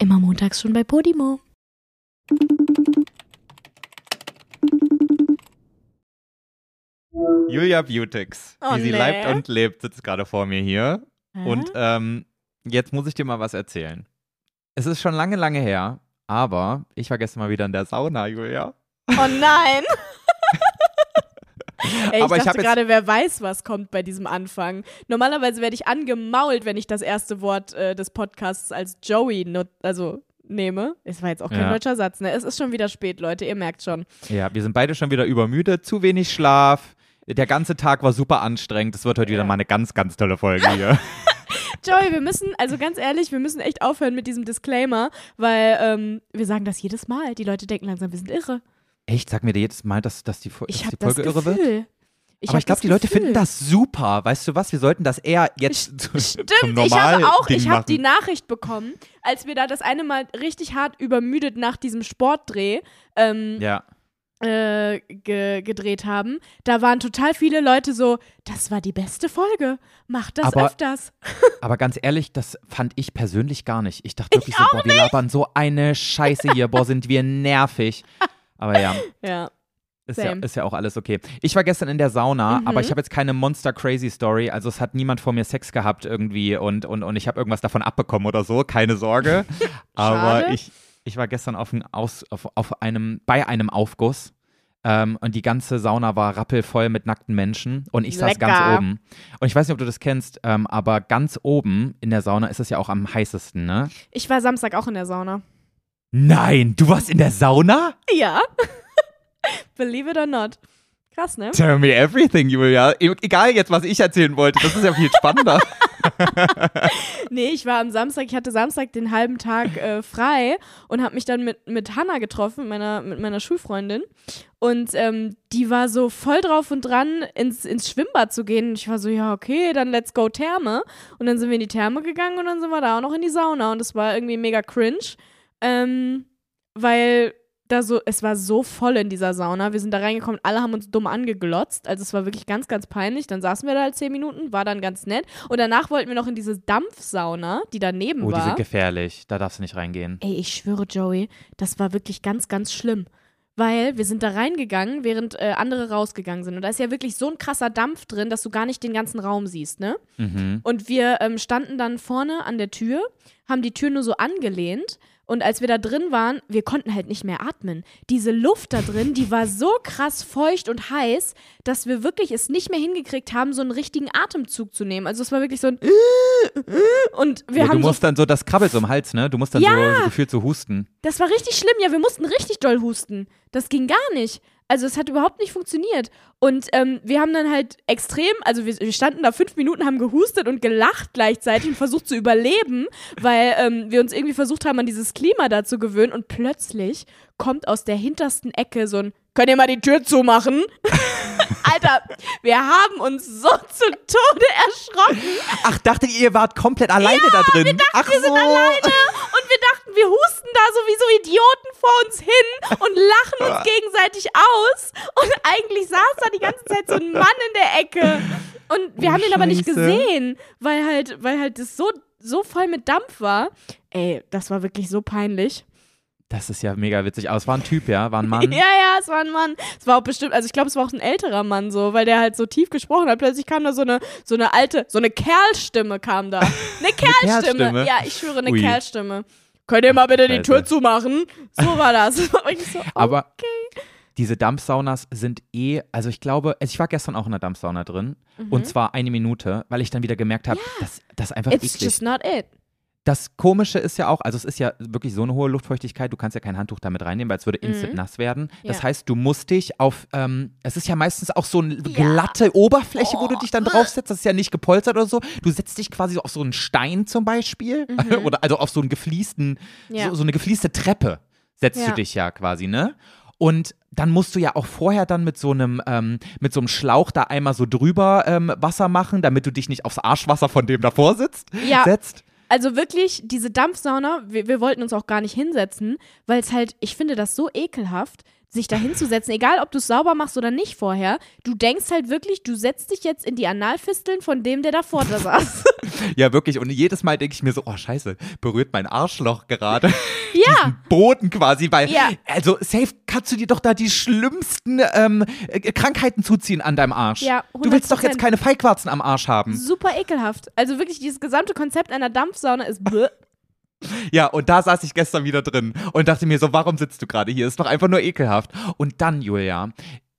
Immer montags schon bei Podimo. Julia Beautix, Oh, wie sie nee. leibt und lebt, sitzt gerade vor mir hier. Hä? Und ähm, jetzt muss ich dir mal was erzählen. Es ist schon lange, lange her, aber ich war gestern mal wieder in der Sauna, Julia. Oh nein! Ey, ich Aber ich dachte jetzt- gerade, wer weiß, was kommt bei diesem Anfang. Normalerweise werde ich angemault, wenn ich das erste Wort äh, des Podcasts als Joey not also nehme. Es war jetzt auch kein Ja. deutscher Satz, ne? Es ist schon wieder spät, Leute, ihr merkt schon. Ja, wir sind beide schon wieder übermüdet, zu wenig Schlaf. Der ganze Tag war super anstrengend. Es wird heute wieder Ja. mal eine ganz, ganz tolle Folge hier. Joey, wir müssen, also ganz ehrlich, wir müssen echt aufhören mit diesem Disclaimer, weil ähm, wir sagen das jedes Mal. Die Leute denken langsam, wir sind irre. Echt? Sag mir dir jedes Mal, dass, dass die, Ich dass habe die das Folge irre wird? Ich aber ich glaube, die Leute finden das super. Weißt du was? Wir sollten das eher jetzt zum Stimmt, ich normalen habe auch, Ding ich habe die Nachricht bekommen, als wir da das eine Mal richtig hart übermüdet nach diesem Sportdreh ähm, Ja. äh, ge gedreht haben. Da waren total viele Leute so, das war die beste Folge, macht das Aber- öfters. Aber ganz ehrlich, das fand ich persönlich gar nicht. Ich dachte wirklich so, boah, wir labern so eine Scheiße hier, boah, sind wir nervig. Aber ja, Ja. ist ja, ist ja auch alles okay. Ich war gestern in der Sauna, Mhm. aber ich habe jetzt keine Monster Crazy Story. Also es hat niemand vor mir Sex gehabt irgendwie und, und, und ich habe irgendwas davon abbekommen oder so, keine Sorge. aber ich, ich war gestern auf, ein Aus, auf, auf einem, bei einem Aufguss. Ähm, und die ganze Sauna war rappelvoll mit nackten Menschen und ich saß ganz oben. Und ich weiß nicht, ob du das kennst, ähm, aber ganz oben in der Sauna ist es ja auch am heißesten, ne? Ich war Samstag auch in der Sauna. Nein, du warst in der Sauna? Ja. Believe it or not. Krass, ne? Tell me everything, Julia. E- Egal jetzt, was ich erzählen wollte, das ist ja viel spannender. Nee, ich war am Samstag, ich hatte Samstag den halben Tag äh, frei und habe mich dann mit, mit Hannah getroffen, meiner, mit meiner Schulfreundin. Und ähm, die war so voll drauf und dran, ins, ins Schwimmbad zu gehen. Und ich war so, ja, okay, dann let's go Therme. Und dann sind wir in die Therme gegangen und dann sind wir da auch noch in die Sauna. Und das war irgendwie mega cringe. Ähm, weil da so, es war so voll in dieser Sauna. Wir sind da reingekommen, alle haben uns dumm angeglotzt. Also es war wirklich ganz, ganz peinlich. Dann saßen wir da halt zehn Minuten, war dann ganz nett. Und danach wollten wir noch in diese Dampfsauna, die daneben Oh, die war. sind gefährlich. Da darfst du nicht reingehen. Ey, ich schwöre, Joey, das war wirklich ganz, ganz schlimm. Weil wir sind da reingegangen, während äh, andere rausgegangen sind. Und da ist ja wirklich so ein krasser Dampf drin, dass du gar nicht den ganzen Raum siehst, ne? Mhm. Und wir ähm, standen dann vorne an der Tür, haben die Tür nur so angelehnt. Und als wir da drin waren, wir konnten halt nicht mehr atmen. Diese Luft da drin, die war so krass feucht und heiß, dass wir wirklich es nicht mehr hingekriegt haben, so einen richtigen Atemzug zu nehmen. Also es war wirklich so ein und wir Ja, du haben so musst dann so, das krabbelt so im Hals, ne? Du musst dann Ja. so, so gefühlt so husten. Das war richtig schlimm, ja, wir mussten richtig doll husten. Das ging gar nicht. Also es hat überhaupt nicht funktioniert. Und ähm, wir haben dann halt extrem, also wir, wir standen da fünf Minuten, haben gehustet und gelacht gleichzeitig und versucht zu überleben, weil ähm, wir uns irgendwie versucht haben, an dieses Klima da zu gewöhnen. Und plötzlich kommt aus der hintersten Ecke so ein, könnt ihr mal die Tür zumachen? Alter, wir haben uns so zu Tode erschrocken. Ach, dachtet ihr, ihr wart komplett alleine da drin? Wir dachten, Ach wir sind so. alleine und wir dachten, wir husten da so wie so Idioten vor uns hin und lachen uns gegenseitig aus. Und eigentlich saß da die ganze Zeit so ein Mann in der Ecke. Und wir Oh, haben ihn aber nicht gesehen, weil halt, weil halt das so, so voll mit Dampf war. Ey, das war wirklich so peinlich. Das ist ja mega witzig. Aber es war ein Typ, ja? War ein Mann? Ja, ja, es war ein Mann. Es war auch bestimmt, also ich glaube, es war auch ein älterer Mann so, weil der halt so tief gesprochen hat. Plötzlich kam da so eine, so eine alte, so eine Kerlstimme kam da. Eine Kerlstimme. Kerlstimme? Ja, ich schwöre, eine Ui. Kerlstimme. Könnt ihr mal bitte die. Tür zumachen? So war das. Das war wirklich so. Aber diese Dampfsaunas sind eh, also ich glaube, also ich war gestern auch in der Dampfsauna drin und zwar eine Minute, weil ich dann wieder gemerkt habe, das, das ist einfach Mhm. It's eklig. just not it. Das Komische ist ja auch, also es ist ja wirklich so eine hohe Luftfeuchtigkeit, du kannst ja kein Handtuch damit reinnehmen, weil es würde instant nass werden. Das Mhm. Ja. heißt, du musst dich auf, ähm, es ist ja meistens auch so eine glatte Oberfläche, wo du dich dann draufsetzt, das ist ja nicht gepolstert oder so. Du setzt dich quasi auf so einen Stein zum Beispiel oder also auf so einen gefliesten, Mhm. Ja. so, so eine geflieste Treppe setzt Ja. du dich ja quasi, ne? Und dann musst du ja auch vorher dann mit so einem, ähm, mit so einem Schlauch da einmal so drüber ähm, Wasser machen, damit du dich nicht aufs Arschwasser von dem davor sitzt, Ja. setzt. Also wirklich, diese Dampfsauna, wir, wir wollten uns auch gar nicht hinsetzen, weil es halt, ich finde das so ekelhaft, sich da hinzusetzen, egal ob du es sauber machst oder nicht vorher. Du denkst halt wirklich, du setzt dich jetzt in die Analfisteln von dem, der davor da saß. Ja, wirklich. Und jedes Mal denke ich mir so, oh scheiße, berührt mein Arschloch gerade. ja, Diesen Boden quasi, weil, Ja. also safe kannst du dir doch da die schlimmsten ähm, äh, Krankheiten zuziehen an deinem Arsch. Ja, du willst doch jetzt 100%. keine Feigwarzen am Arsch haben. super ekelhaft. Also wirklich, dieses gesamte Konzept einer Dampfsauna ist. Ja, und da saß ich gestern wieder drin und dachte mir so, warum sitzt du gerade hier? Ist doch einfach nur ekelhaft. Und dann, Julia,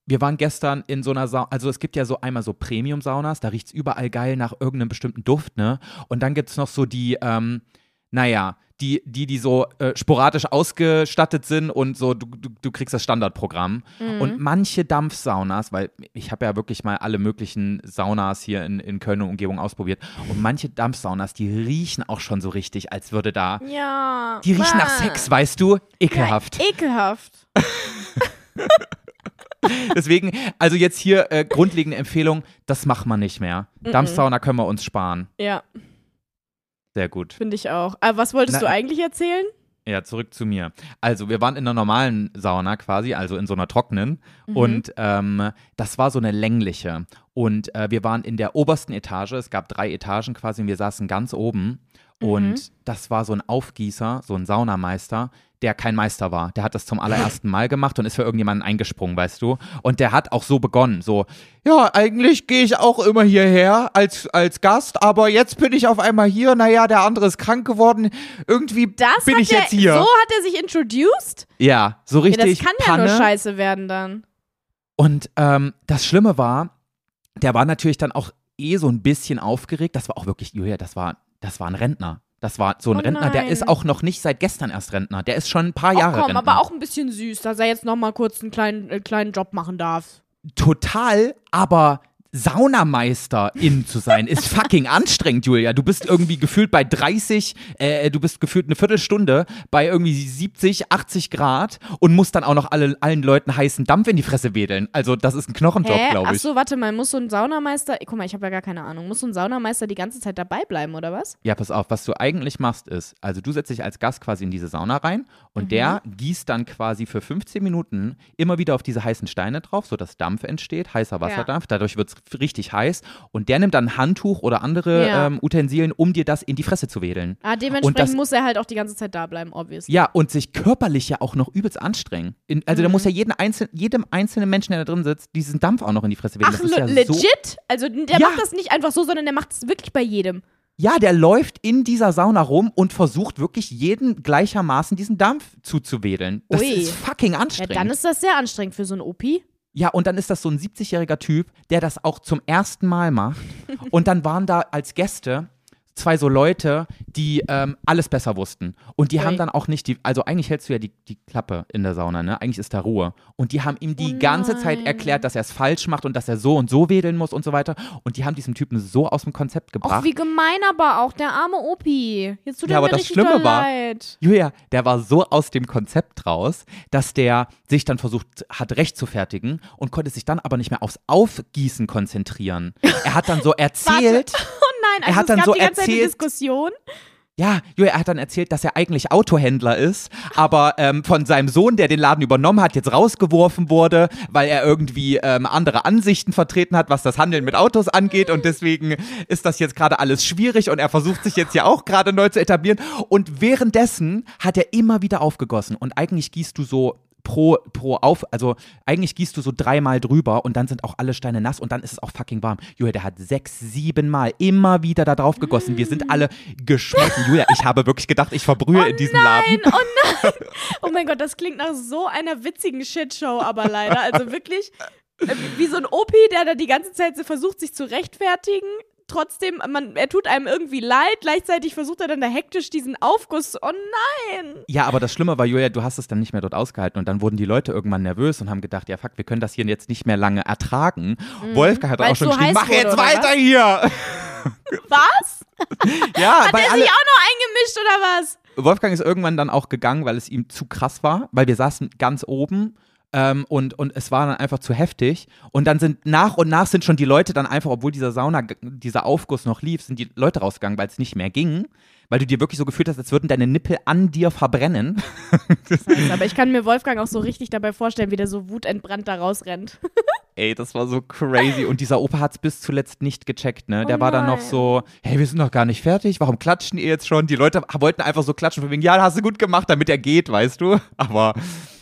wir waren gestern in so einer Sauna, also es gibt ja so einmal so Premium-Saunas, da riecht's überall geil nach irgendeinem bestimmten Duft, ne? Und dann gibt's noch so die, ähm, naja, die, die, die so äh, sporadisch ausgestattet sind und so, du, du, du kriegst das Standardprogramm. Und manche Dampfsaunas, weil ich habe ja wirklich mal alle möglichen Saunas hier in, in Köln und Umgebung ausprobiert. Und manche Dampfsaunas, die riechen auch schon so richtig, als würde da Ja. die riechen nach Bäh. Sex, weißt du? Ekelhaft. Ja, ekelhaft. Deswegen, also jetzt hier äh, grundlegende Empfehlung, das macht man nicht mehr. Dampfsauna können wir uns sparen. Ja, Sehr gut. finde ich auch. Aber was wolltest Na- du eigentlich erzählen? Ja, zurück zu mir. Also, wir waren in einer normalen Sauna quasi, also in so einer trockenen. Mhm. Und ähm, das war so eine längliche. Und äh, wir waren in der obersten Etage. Es gab drei Etagen quasi und wir saßen ganz oben. Mhm. Und das war so ein Aufgießer, so ein Saunameister, der kein Meister war. Der hat das zum allerersten Mal gemacht und ist für irgendjemanden eingesprungen, weißt du. Und der hat auch so begonnen, so, ja, eigentlich gehe ich auch immer hierher als, als Gast, aber jetzt bin ich auf einmal hier. Naja, der andere ist krank geworden. Irgendwie Das bin ich er, jetzt hier. So hat er sich introduced? Ja, so Ja, das richtig kann ja Panne. nur scheiße werden dann. Und ähm, das Schlimme war, der war natürlich dann auch eh so ein bisschen aufgeregt. Das war auch wirklich, Julia, das war, das war ein Rentner. Das war so ein Oh Rentner, der ist auch noch nicht seit gestern erst Rentner. Der ist schon ein paar Ach Jahre komm, Rentner. aber auch ein bisschen süß, dass er jetzt noch mal kurz einen kleinen, äh, kleinen Job machen darf. Total, aber Saunameisterin zu sein, ist fucking anstrengend, Julia. Du bist irgendwie gefühlt bei 30, äh, du bist gefühlt eine Viertelstunde bei irgendwie 70, 80 Grad und musst dann auch noch alle, allen Leuten heißen Dampf in die Fresse wedeln. Also, das ist ein Knochenjob, glaube ich. so, warte mal, muss so ein Saunameister, guck mal, ich habe ja gar keine Ahnung, muss so ein Saunameister die ganze Zeit dabei bleiben, oder was? Ja, pass auf, was du eigentlich machst ist, also du setzt dich als Gast quasi in diese Sauna rein und der gießt dann quasi für 15 Minuten immer wieder auf diese heißen Steine drauf, sodass Dampf entsteht, heißer Wasserdampf, dadurch wird es richtig heiß und der nimmt dann ein Handtuch oder andere Ja. ähm, Utensilien, um dir das in die Fresse zu wedeln. Ah, dementsprechend das- muss er halt auch die ganze Zeit da bleiben, obviously. Ja, und sich körperlich ja auch noch übelst anstrengen. In, also da Mhm. muss ja jeden einzel jedem einzelnen Menschen, der da drin sitzt, diesen Dampf auch noch in die Fresse wedeln. Ach, das ist ja le- so legit? Also der Ja. macht das nicht einfach so, sondern der macht es wirklich bei jedem. Ja, der läuft in dieser Sauna rum und versucht wirklich jeden gleichermaßen diesen Dampf zuzuwedeln. Das Ui. ist fucking Ja, anstrengend. dann ist das sehr anstrengend für so ein OP. Ja, und dann ist das so ein 70-jähriger Typ, der das auch zum ersten Mal macht. Und dann waren da als Gäste zwei so Leute, die ähm, alles besser wussten. Und die Ui. haben dann auch nicht die, also eigentlich hältst du ja die, die Klappe in der Sauna, ne? Eigentlich ist da Ruhe. Und die haben ihm die Oh ganze Zeit erklärt, dass er es falsch macht und dass er so und so wedeln muss und so weiter. Und die haben diesem Typen so aus dem Konzept gebracht. Och, wie gemein aber auch, der arme Opi. Jetzt tut Ja, er aber das Schlimme war- leid. Julia, der war so aus dem Konzept raus, dass der sich dann versucht hat, recht zu fertigen und konnte sich dann aber nicht mehr aufs Aufgießen konzentrieren. Er hat dann so erzählt, Oh nein, also Er hat dann so eine erzählt- Diskussion. ja, Julia, er hat dann erzählt, dass er eigentlich Autohändler ist, aber ähm, von seinem Sohn, der den Laden übernommen hat, jetzt rausgeworfen wurde, weil er irgendwie ähm, andere Ansichten vertreten hat, was das Handeln mit Autos angeht. Und deswegen ist das jetzt gerade alles schwierig und er versucht sich jetzt ja auch gerade neu zu etablieren. Und währenddessen hat er immer wieder aufgegossen. Und eigentlich gießt du so pro, pro auf, also eigentlich gießt du so dreimal drüber und dann sind auch alle Steine nass und dann ist es auch fucking warm. Julia, der hat sechs, sieben Mal immer wieder da drauf gegossen. Wir sind alle geschmolzen. Julia, ich habe wirklich gedacht, ich verbrühe in diesem Laden. Nein, oh nein. Oh mein Gott, das klingt nach so einer witzigen Shitshow, aber leider. Also wirklich äh, wie so ein Opi, der da die ganze Zeit so versucht, sich zu rechtfertigen. Trotzdem, man, er tut einem irgendwie leid. Gleichzeitig versucht er dann da hektisch diesen Aufguss. Oh nein. Ja, aber das Schlimme war, Julia, du hast es dann nicht mehr dort ausgehalten und dann wurden die Leute irgendwann nervös und haben gedacht, ja fuck, wir können das hier jetzt nicht mehr lange ertragen. Wolfgang hat dann auch Weil's schon so geschrieben, mach jetzt weiter hier. Was? ja, Hat er sich auch noch eingemischt oder was? Wolfgang ist irgendwann dann auch gegangen, weil es ihm zu krass war, weil wir saßen ganz oben Ähm, und, und es war dann einfach zu heftig. Und dann sind nach und nach sind schon die Leute dann einfach, obwohl dieser Sauna, dieser Aufguss noch lief, sind die Leute rausgegangen, weil es nicht mehr ging. Weil du dir wirklich so gefühlt hast, als würden deine Nippel an dir verbrennen. Aber ich kann mir Wolfgang auch so richtig dabei vorstellen, wie der so wutentbrannt da rausrennt. Ey, das war so crazy. Und dieser Opa hat es bis zuletzt nicht gecheckt, ne? Der Oh war dann noch so, hey, wir sind noch gar nicht fertig, warum klatschen ihr jetzt schon? Die Leute wollten einfach so klatschen, von wegen, ja, hast du gut gemacht, damit er geht, weißt du? Aber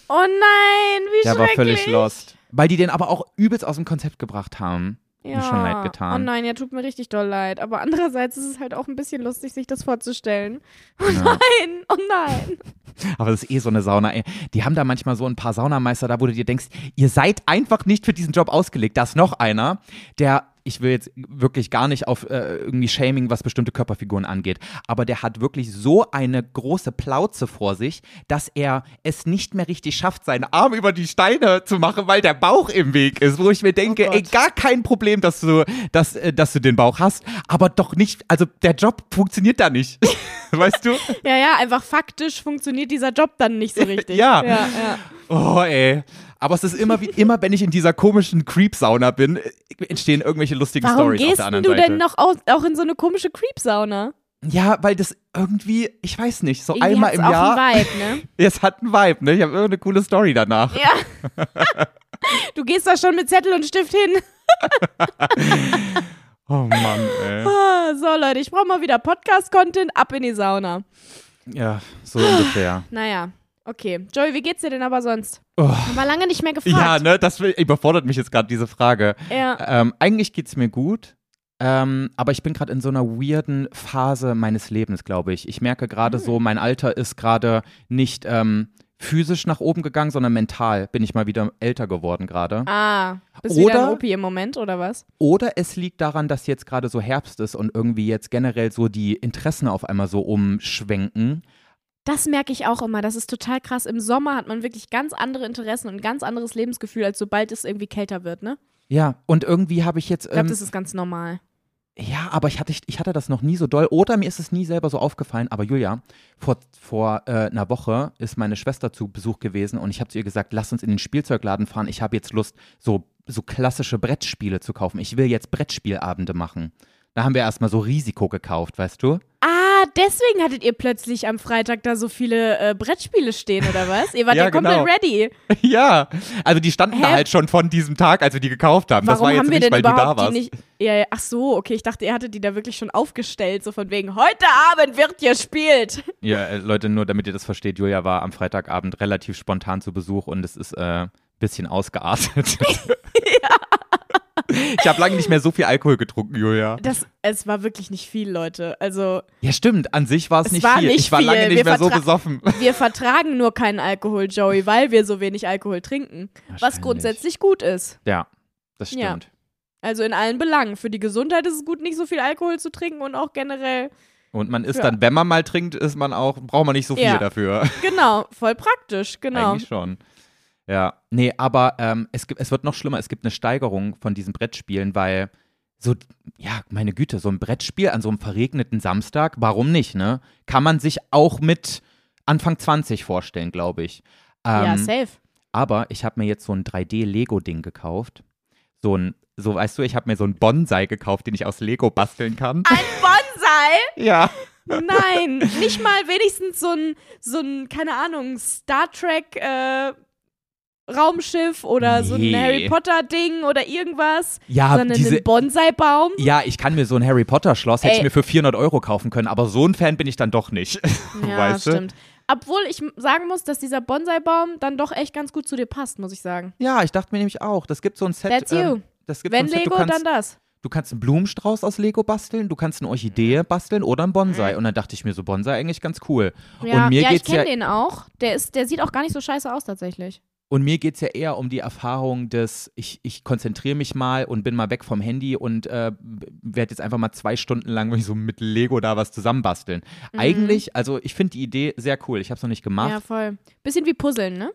Oh nein, wie der war schrecklich. völlig lost. Weil die den aber auch übelst aus dem Konzept gebracht haben. Ja. Mir schon leid getan. Oh nein, ja, tut mir richtig doll leid. Aber andererseits ist es halt auch ein bisschen lustig, sich das vorzustellen. Oh Ja. nein, oh nein. Aber das ist eh so eine Sauna. Ey. Die haben da manchmal so ein paar Saunameister da, wo du dir denkst, ihr seid einfach nicht für diesen Job ausgelegt. Da ist noch einer, der, ich will jetzt wirklich gar nicht auf äh, irgendwie Shaming, was bestimmte Körperfiguren angeht, aber der hat wirklich so eine große Plauze vor sich, dass er es nicht mehr richtig schafft, seinen Arm über die Steine zu machen, weil der Bauch im Weg ist. Wo ich mir denke, Gott. ey, gar kein Problem, dass du, dass, äh, dass du den Bauch hast, aber doch nicht, also der Job funktioniert da nicht. weißt du? Ja, ja, einfach faktisch funktioniert dieser Job dann nicht so richtig. Ja. ja, ja. Oh, ey. Aber es ist immer wie immer, wenn ich in dieser komischen Creep-Sauna bin, äh, entstehen irgendwelche lustigen Warum Stories auf gehst der anderen du Seite. denn noch aus, auch in so eine komische Creep-Sauna? Ja, weil das irgendwie, ich weiß nicht, so Irgendwie einmal im auch Jahr. Einen Vibe, ne? Es hat einen Vibe, ne? Ich habe irgendeine coole Story danach. Ja. du gehst da schon mit Zettel und Stift hin. Oh Mann, ey. Ah, So, Leute, ich brauche mal wieder Podcast-Content. Ab in die Sauna. Ja, so ungefähr. Naja, okay. Joey, wie geht's dir denn aber sonst? Oh. Haben wir lange nicht mehr gefragt. Ja, ne, das überfordert mich jetzt gerade diese Frage. Ja. Ähm, eigentlich geht's mir gut. Ähm, aber ich bin gerade in so einer weirden Phase meines Lebens, glaube ich. Ich merke gerade Hm. so, mein Alter ist gerade nicht ähm, physisch nach oben gegangen, sondern mental bin ich mal wieder älter geworden gerade. Ah, bist du wieder Oder- ein Opi im Moment, oder was? Oder es liegt daran, dass jetzt gerade so Herbst ist und irgendwie jetzt generell so die Interessen auf einmal so umschwenken. Das merke ich auch immer. Das ist total krass. Im Sommer hat man wirklich ganz andere Interessen und ein ganz anderes Lebensgefühl, als sobald es irgendwie kälter wird, ne? Ja, und irgendwie habe ich jetzt. Ich glaube, Ähm, das ist ganz normal. Ja, aber ich hatte, ich hatte das noch nie so doll. Oder mir ist es nie selber so aufgefallen. Aber Julia, vor, vor äh, einer Woche ist meine Schwester zu Besuch gewesen und ich habe zu ihr gesagt, lass uns in den Spielzeugladen fahren. Ich habe jetzt Lust, so, so klassische Brettspiele zu kaufen. Ich will jetzt Brettspielabende machen. Da haben wir erstmal so Risiko gekauft, weißt du? Deswegen hattet ihr plötzlich am Freitag da so viele äh, Brettspiele stehen, oder was? Ihr wart ja, Ja, komplett genau. ready. ja, also die standen da Hä? halt schon von diesem Tag, als wir die gekauft haben. das Warum war jetzt haben wir nicht, denn weil du da warst. die nicht. Ja, ja, ach so, okay, ich dachte, ihr hattet die da wirklich schon aufgestellt, so von wegen, heute Abend wird gespielt. Ja, äh, Leute, nur damit ihr das versteht, Julia war am Freitagabend relativ spontan zu Besuch und es ist ein äh, bisschen ausgeartet. Ich habe lange nicht mehr so viel Alkohol getrunken, Julia. Das, es war wirklich nicht viel, Leute. Also, Ja, stimmt, an sich war es nicht war viel. nicht ich war viel. lange nicht Wir mehr so besoffen. wir vertragen nur keinen Alkohol, Joey, weil wir so wenig Alkohol trinken. Was grundsätzlich gut ist. Ja, das Ja. stimmt. Also in allen Belangen. Für die Gesundheit ist es gut, nicht so viel Alkohol zu trinken und auch generell. Und man ist Ja. dann, wenn man mal trinkt, ist man auch, braucht man nicht so viel Ja. dafür. Genau, voll praktisch, genau. Eigentlich schon. Ja, nee, aber ähm, es, gibt, es wird noch schlimmer. Es gibt eine Steigerung von diesen Brettspielen, weil so, ja, meine Güte, so ein Brettspiel an so einem verregneten Samstag, warum nicht, ne? Kann man sich auch mit Anfang 20 vorstellen, glaube ich. Ähm, ja, safe. aber ich habe mir jetzt so ein 3D-Lego-Ding gekauft. So ein, so weißt du, ich habe mir so ein Bonsai gekauft, den ich aus Lego basteln kann. Ein Bonsai? Ja. Nein, nicht mal wenigstens so ein, so ein, keine Ahnung, Star Trek äh, Raumschiff oder so ein Nee. Harry Potter Ding oder irgendwas, Ja, sondern diese, einen Bonsai-Baum. ja, ich kann mir so ein Harry Potter Schloss, hätte ich mir für 400 Euro kaufen können, aber so ein Fan bin ich dann doch nicht. Ja, weißt du? stimmt. Obwohl ich sagen muss, dass dieser Bonsai-Baum dann doch echt ganz gut zu dir passt, muss ich sagen. Ja, ich dachte mir nämlich auch, das gibt so ein Set. That's you. Ähm, das gibt Wenn so ein Set, Lego, du kannst, dann das. du kannst einen Blumenstrauß aus Lego basteln, du kannst eine Orchidee basteln oder einen Bonsai. Und dann dachte ich mir so, Bonsai eigentlich ganz cool. Ja, und mir ja ich geht's ja, kenne den auch. Der, ist, der sieht auch gar nicht so scheiße aus tatsächlich. Und mir geht es ja eher um die Erfahrung des, ich, ich konzentriere mich mal und bin mal weg vom Handy und äh, werde jetzt einfach mal zwei Stunden lang so mit Lego da was zusammenbasteln. Mhm. Eigentlich, also ich finde die Idee sehr cool. Ich habe es noch nicht gemacht. Ja, voll. Bisschen wie Puzzeln, ne?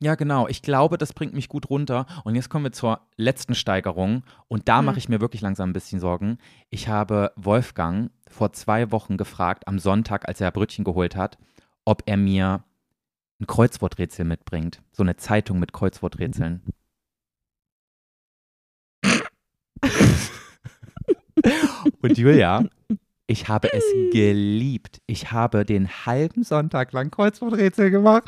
Ja, genau. Ich glaube, das bringt mich gut runter. Und jetzt kommen wir zur letzten Steigerung. Und da Hm. mache ich mir wirklich langsam ein bisschen Sorgen. Ich habe Wolfgang vor zwei Wochen gefragt, am Sonntag, als er Brötchen geholt hat, ob er mir ein Kreuzworträtsel mitbringt. So eine Zeitung mit Kreuzworträtseln. Und Julia, ich habe es geliebt. Ich habe den halben Sonntag lang Kreuzworträtsel gemacht.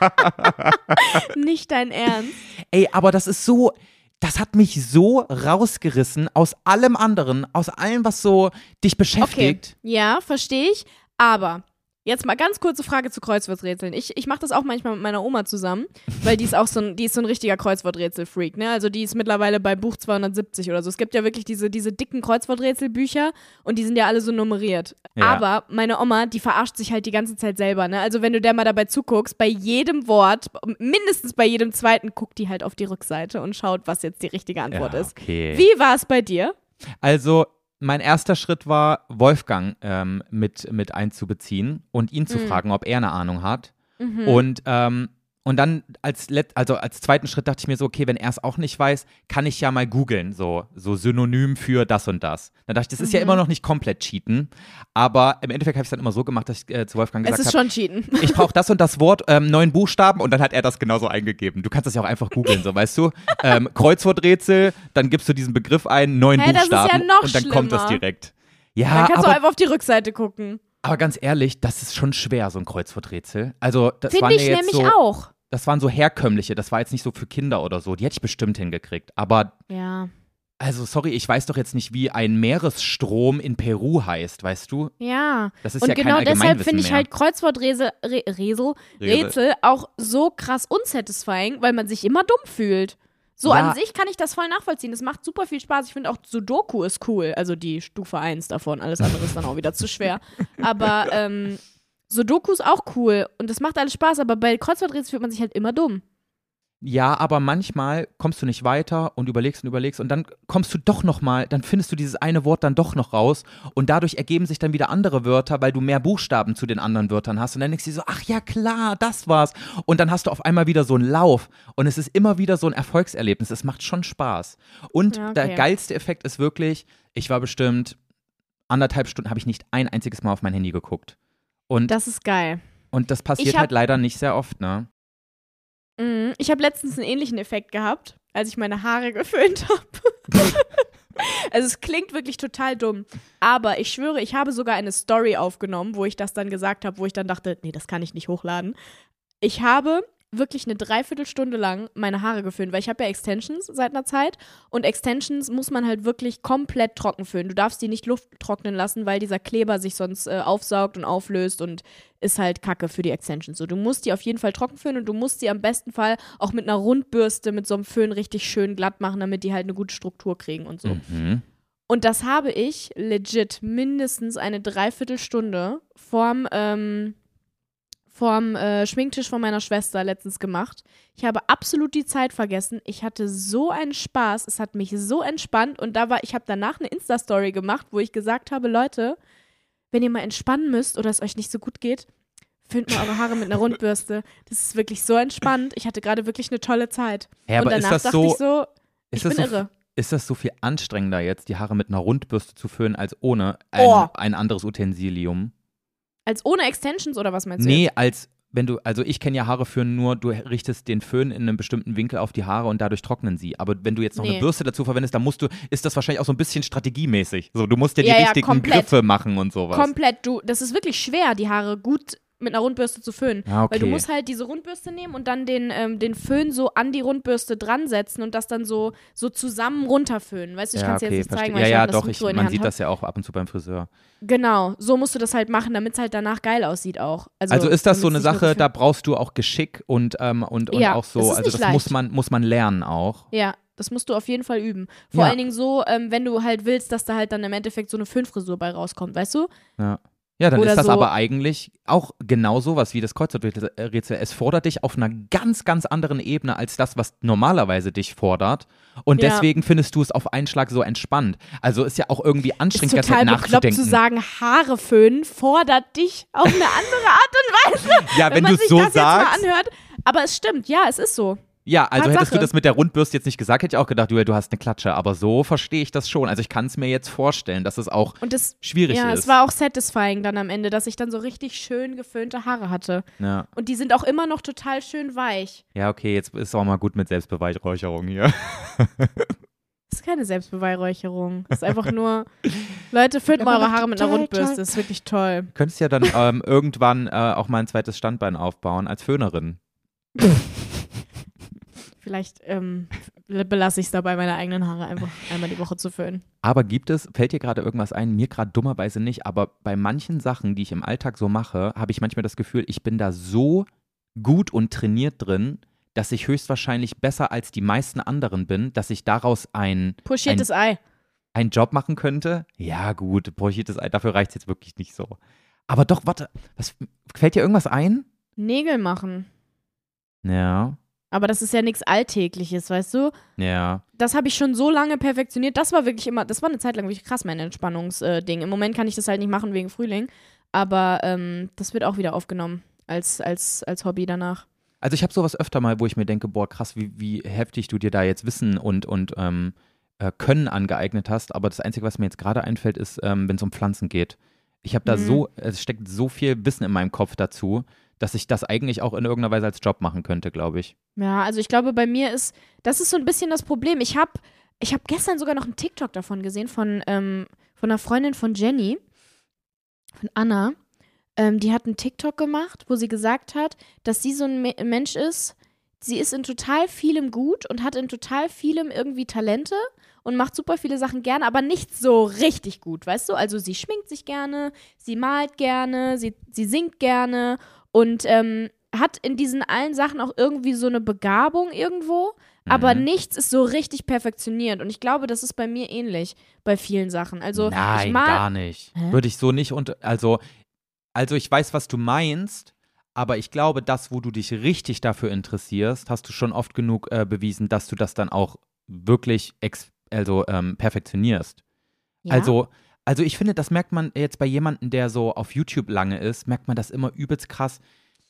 Nicht dein Ernst. Ey, aber das ist so, das hat mich so rausgerissen aus allem anderen, aus allem, was so dich beschäftigt. Okay. Ja, verstehe ich. Aber Jetzt mal ganz kurze Frage zu Kreuzworträtseln. Ich, ich mache das auch manchmal mit meiner Oma zusammen, weil die ist auch so ein, die ist so ein richtiger Kreuzworträtsel-Freak, ne? Also die ist mittlerweile bei Buch 270 oder so. Es gibt ja wirklich diese, diese dicken Kreuzworträtselbücher und die sind ja alle so nummeriert. Ja. Aber meine Oma, die verarscht sich halt die ganze Zeit selber, ne? Also wenn du der mal dabei zuguckst, bei jedem Wort, mindestens bei jedem zweiten, guckt die halt auf die Rückseite und schaut, was jetzt die richtige Antwort ja, ist. Okay. Wie war es bei dir? Also mein erster Schritt war, Wolfgang ähm, mit, mit einzubeziehen und ihn zu mhm. fragen, ob er eine Ahnung hat. Mhm. Und ähm, und dann als, also als zweiten Schritt dachte ich mir so, okay, wenn er es auch nicht weiß, kann ich ja mal googeln, so, so Synonym für das und das. Dann dachte ich, das ist mhm. ja immer noch nicht komplett cheaten, aber im Endeffekt habe ich es dann immer so gemacht, dass ich äh, zu Wolfgang gesagt habe, es ist hab, schon cheaten. ich brauche das und das Wort, ähm, neun Buchstaben und dann hat er das genauso eingegeben. Du kannst das ja auch einfach googeln, so, weißt du? Ähm, Kreuzworträtsel, dann gibst du diesen Begriff ein, neun hey, Buchstaben ja und dann schlimmer. kommt das direkt. Ja, dann kannst aber, du einfach auf die Rückseite gucken. Aber ganz ehrlich, das ist schon schwer, so ein Kreuzworträtsel. Also, das Finde ich nämlich so, auch das waren so herkömmliche, das war jetzt nicht so für Kinder oder so. Die hätte ich bestimmt hingekriegt. Aber. Ja. Also, sorry, ich weiß doch jetzt nicht, wie ein Meeresstrom in Peru heißt, weißt du? Ja. Das ist Und ja genau kein deshalb finde ich mehr. halt Kreuzworträtsel Re Rätsel, Rätsel auch so krass unsatisfying, weil man sich immer dumm fühlt. So Ja. an sich kann ich das voll nachvollziehen. Das macht super viel Spaß. Ich finde auch Sudoku ist cool. Also die Stufe 1 davon. Alles andere ist dann auch wieder zu schwer. Aber ähm, Sudoku ist auch cool und das macht alles Spaß, aber bei Kreuzworträtsel fühlt man sich halt immer dumm. Ja, aber manchmal kommst du nicht weiter und überlegst und überlegst und dann kommst du doch noch mal, dann findest du dieses eine Wort dann doch noch raus und dadurch ergeben sich dann wieder andere Wörter, weil du mehr Buchstaben zu den anderen Wörtern hast und dann denkst du dir so, ach ja klar, das war's und dann hast du auf einmal wieder so einen Lauf und es ist immer wieder so ein Erfolgserlebnis, es macht schon Spaß. Und Ja, okay. der geilste Effekt ist wirklich, ich war bestimmt anderthalb Stunden, habe ich nicht ein einziges Mal auf mein Handy geguckt. Und Das ist geil. und das passiert hab- halt leider nicht sehr oft, ne? Mhm. Ich habe letztens einen ähnlichen Effekt gehabt, als ich meine Haare geföhnt habe. also es klingt wirklich total dumm, aber ich schwöre, ich habe sogar eine Story aufgenommen, wo ich das dann gesagt habe, wo ich dann dachte, nee, das kann ich nicht hochladen. Ich habe wirklich eine Dreiviertelstunde lang meine Haare geföhnt, weil ich habe ja Extensions seit einer Zeit und Extensions muss man halt wirklich komplett trocken föhnen. Du darfst die nicht Luft trocknen lassen, weil dieser Kleber sich sonst äh, aufsaugt und auflöst und ist halt Kacke für die Extensions. So, du musst die auf jeden Fall trocken föhnen und du musst sie am besten Fall auch mit einer Rundbürste, mit so einem Föhn richtig schön glatt machen, damit die halt eine gute Struktur kriegen und so. Mhm. Und das habe ich legit mindestens eine Dreiviertelstunde vorm, ähm, vorm äh, Schminktisch von meiner Schwester letztens gemacht. Ich habe absolut die Zeit vergessen. Ich hatte so einen Spaß. Es hat mich so entspannt. Und da war, ich habe danach eine Insta-Story gemacht, wo ich gesagt habe, Leute, wenn ihr mal entspannen müsst oder es euch nicht so gut geht, föhnt mal eure Haare mit einer Rundbürste. Das ist wirklich so entspannt. Ich hatte gerade wirklich eine tolle Zeit. Ja, aber und ist danach das dachte so- ich so, ich Ist das, bin so, irre. ist das so viel anstrengender jetzt, die Haare mit einer Rundbürste zu föhnen, als ohne ein, Oh. ein anderes Utensilium? Als ohne Extensions oder was meinst du? Nee, jetzt? als wenn du, also ich kenne ja Haare föhnen nur, du richtest den Föhn in einem bestimmten Winkel auf die Haare und dadurch trocknen sie. Aber wenn du jetzt noch Nee. eine Bürste dazu verwendest, dann musst du, ist das wahrscheinlich auch so ein bisschen strategiemäßig. So, du musst ja die Ja, ja, richtigen komplett. Griffe machen und sowas. Komplett, du, das ist wirklich schwer, die Haare gut mit einer Rundbürste zu föhnen. Ah, okay. Weil du musst halt diese Rundbürste nehmen und dann den, ähm, den Föhn so an die Rundbürste dran setzen und das dann so, so zusammen runterföhnen. Weißt du, ich ja, kann es dir okay, jetzt nicht zeigen, verstehe. weil Ja, ich ja, habe das doch, ich, Mikro in man sieht hab. das ja auch ab und zu beim Friseur. Genau, so musst du das halt machen, damit es halt danach geil aussieht auch. Also, Also ist das so eine Sache, da braust du auch Geschick und, ähm, und, und Ja, auch so, das ist also das leicht. muss man, muss man lernen auch. Ja, das musst du auf jeden Fall üben. Vor Ja. allen Dingen so, ähm, wenn du halt willst, dass da halt dann im Endeffekt so eine Föhnfrisur bei rauskommt, weißt du? Ja. Ja, dann Oder ist das so- aber eigentlich auch genau sowas wie das Kreuzworträtsel. Es fordert dich auf einer ganz, ganz anderen Ebene als das, was normalerweise dich fordert. Und Ja. deswegen findest du es auf einen Schlag so entspannt. Also ist ja auch irgendwie Ist anstrengend, ganze total bekloppt nachzudenken. zu sagen, Haare föhnen fordert dich auf eine andere Art und Weise. ja, wenn, man du sich so das sagst. jetzt mal anhört. Aber es stimmt, ja, es ist so. Ja, also Tatsache. hättest du das mit der Rundbürste jetzt nicht gesagt, hätte ich auch gedacht, du, du hast eine Klatsche. Aber so verstehe ich das schon. Also ich kann es mir jetzt vorstellen, dass es auch Und das, schwierig ja, ist. es war auch satisfying dann am Ende, dass ich dann so richtig schön geföhnte Haare hatte. ja. Und die sind auch immer noch total schön weich. ja, okay, jetzt ist auch mal gut mit Selbstbeweihräucherung hier. Das ist keine Selbstbeweihräucherung. Das ist einfach nur, Leute, föhnt mal eure Haare mit einer Rundbürste. Das ist wirklich toll. Könntest ja dann ähm, irgendwann äh, auch mal ein zweites Standbein aufbauen als Föhnerin. Vielleicht ähm, belasse ich es dabei, meine eigenen Haare einfach einmal die Woche zu föhnen. Aber gibt es, fällt dir gerade irgendwas ein? Mir gerade dummerweise nicht, aber bei manchen Sachen, die ich im Alltag so mache, habe ich manchmal das Gefühl, ich bin da so gut und trainiert drin, dass ich höchstwahrscheinlich besser als die meisten anderen bin, dass ich daraus ein, Pochiertes Ei. einen Job machen könnte. Ja, gut, pochiertes Ei, dafür reicht es jetzt wirklich nicht so. Aber doch, warte, was, fällt dir irgendwas ein? Nägel machen. Ja, Aber das ist ja nichts Alltägliches, weißt du? ja. Das habe ich schon so lange perfektioniert. Das war wirklich immer, das war eine Zeit lang wirklich krass, mein Entspannungsding. Im Moment kann ich das halt nicht machen wegen Frühling. Aber ähm, das wird auch wieder aufgenommen als, als, als Hobby danach. Also ich habe sowas öfter mal, wo ich mir denke, boah, krass, wie, wie heftig du dir da jetzt Wissen und, und ähm, äh, Können angeeignet hast. Aber das Einzige, was mir jetzt gerade einfällt, ist, ähm, wenn es um Pflanzen geht. Ich habe da Mhm. so, es steckt so viel Wissen in meinem Kopf dazu, dass ich das eigentlich auch in irgendeiner Weise als Job machen könnte, glaube ich. Ja, also ich glaube, bei mir ist, das ist so ein bisschen das Problem. Ich habe ich hab gestern sogar noch einen TikTok davon gesehen, von, ähm, von einer Freundin von Jenny, von Anna. Ähm, die hat einen TikTok gemacht, wo sie gesagt hat, dass sie so ein Me Mensch ist, sie ist in total vielem gut und hat in total vielem irgendwie Talente und macht super viele Sachen gerne, aber nicht so richtig gut, weißt du? Also sie schminkt sich gerne, sie malt gerne, sie, sie singt gerne und ähm, hat in diesen allen Sachen auch irgendwie so eine Begabung irgendwo, aber Mhm. nichts ist so richtig perfektioniert. Und ich glaube, das ist bei mir ähnlich bei vielen Sachen. Also Nein, gar nicht. Hä? Würde ich so nicht und also, also ich weiß, was du meinst, aber ich glaube, das, wo du dich richtig dafür interessierst, hast du schon oft genug äh, bewiesen, dass du das dann auch wirklich also ähm, perfektionierst. ja? Also, also ich finde, das merkt man jetzt bei jemandem, der so auf YouTube lange ist, merkt man das immer übelst krass.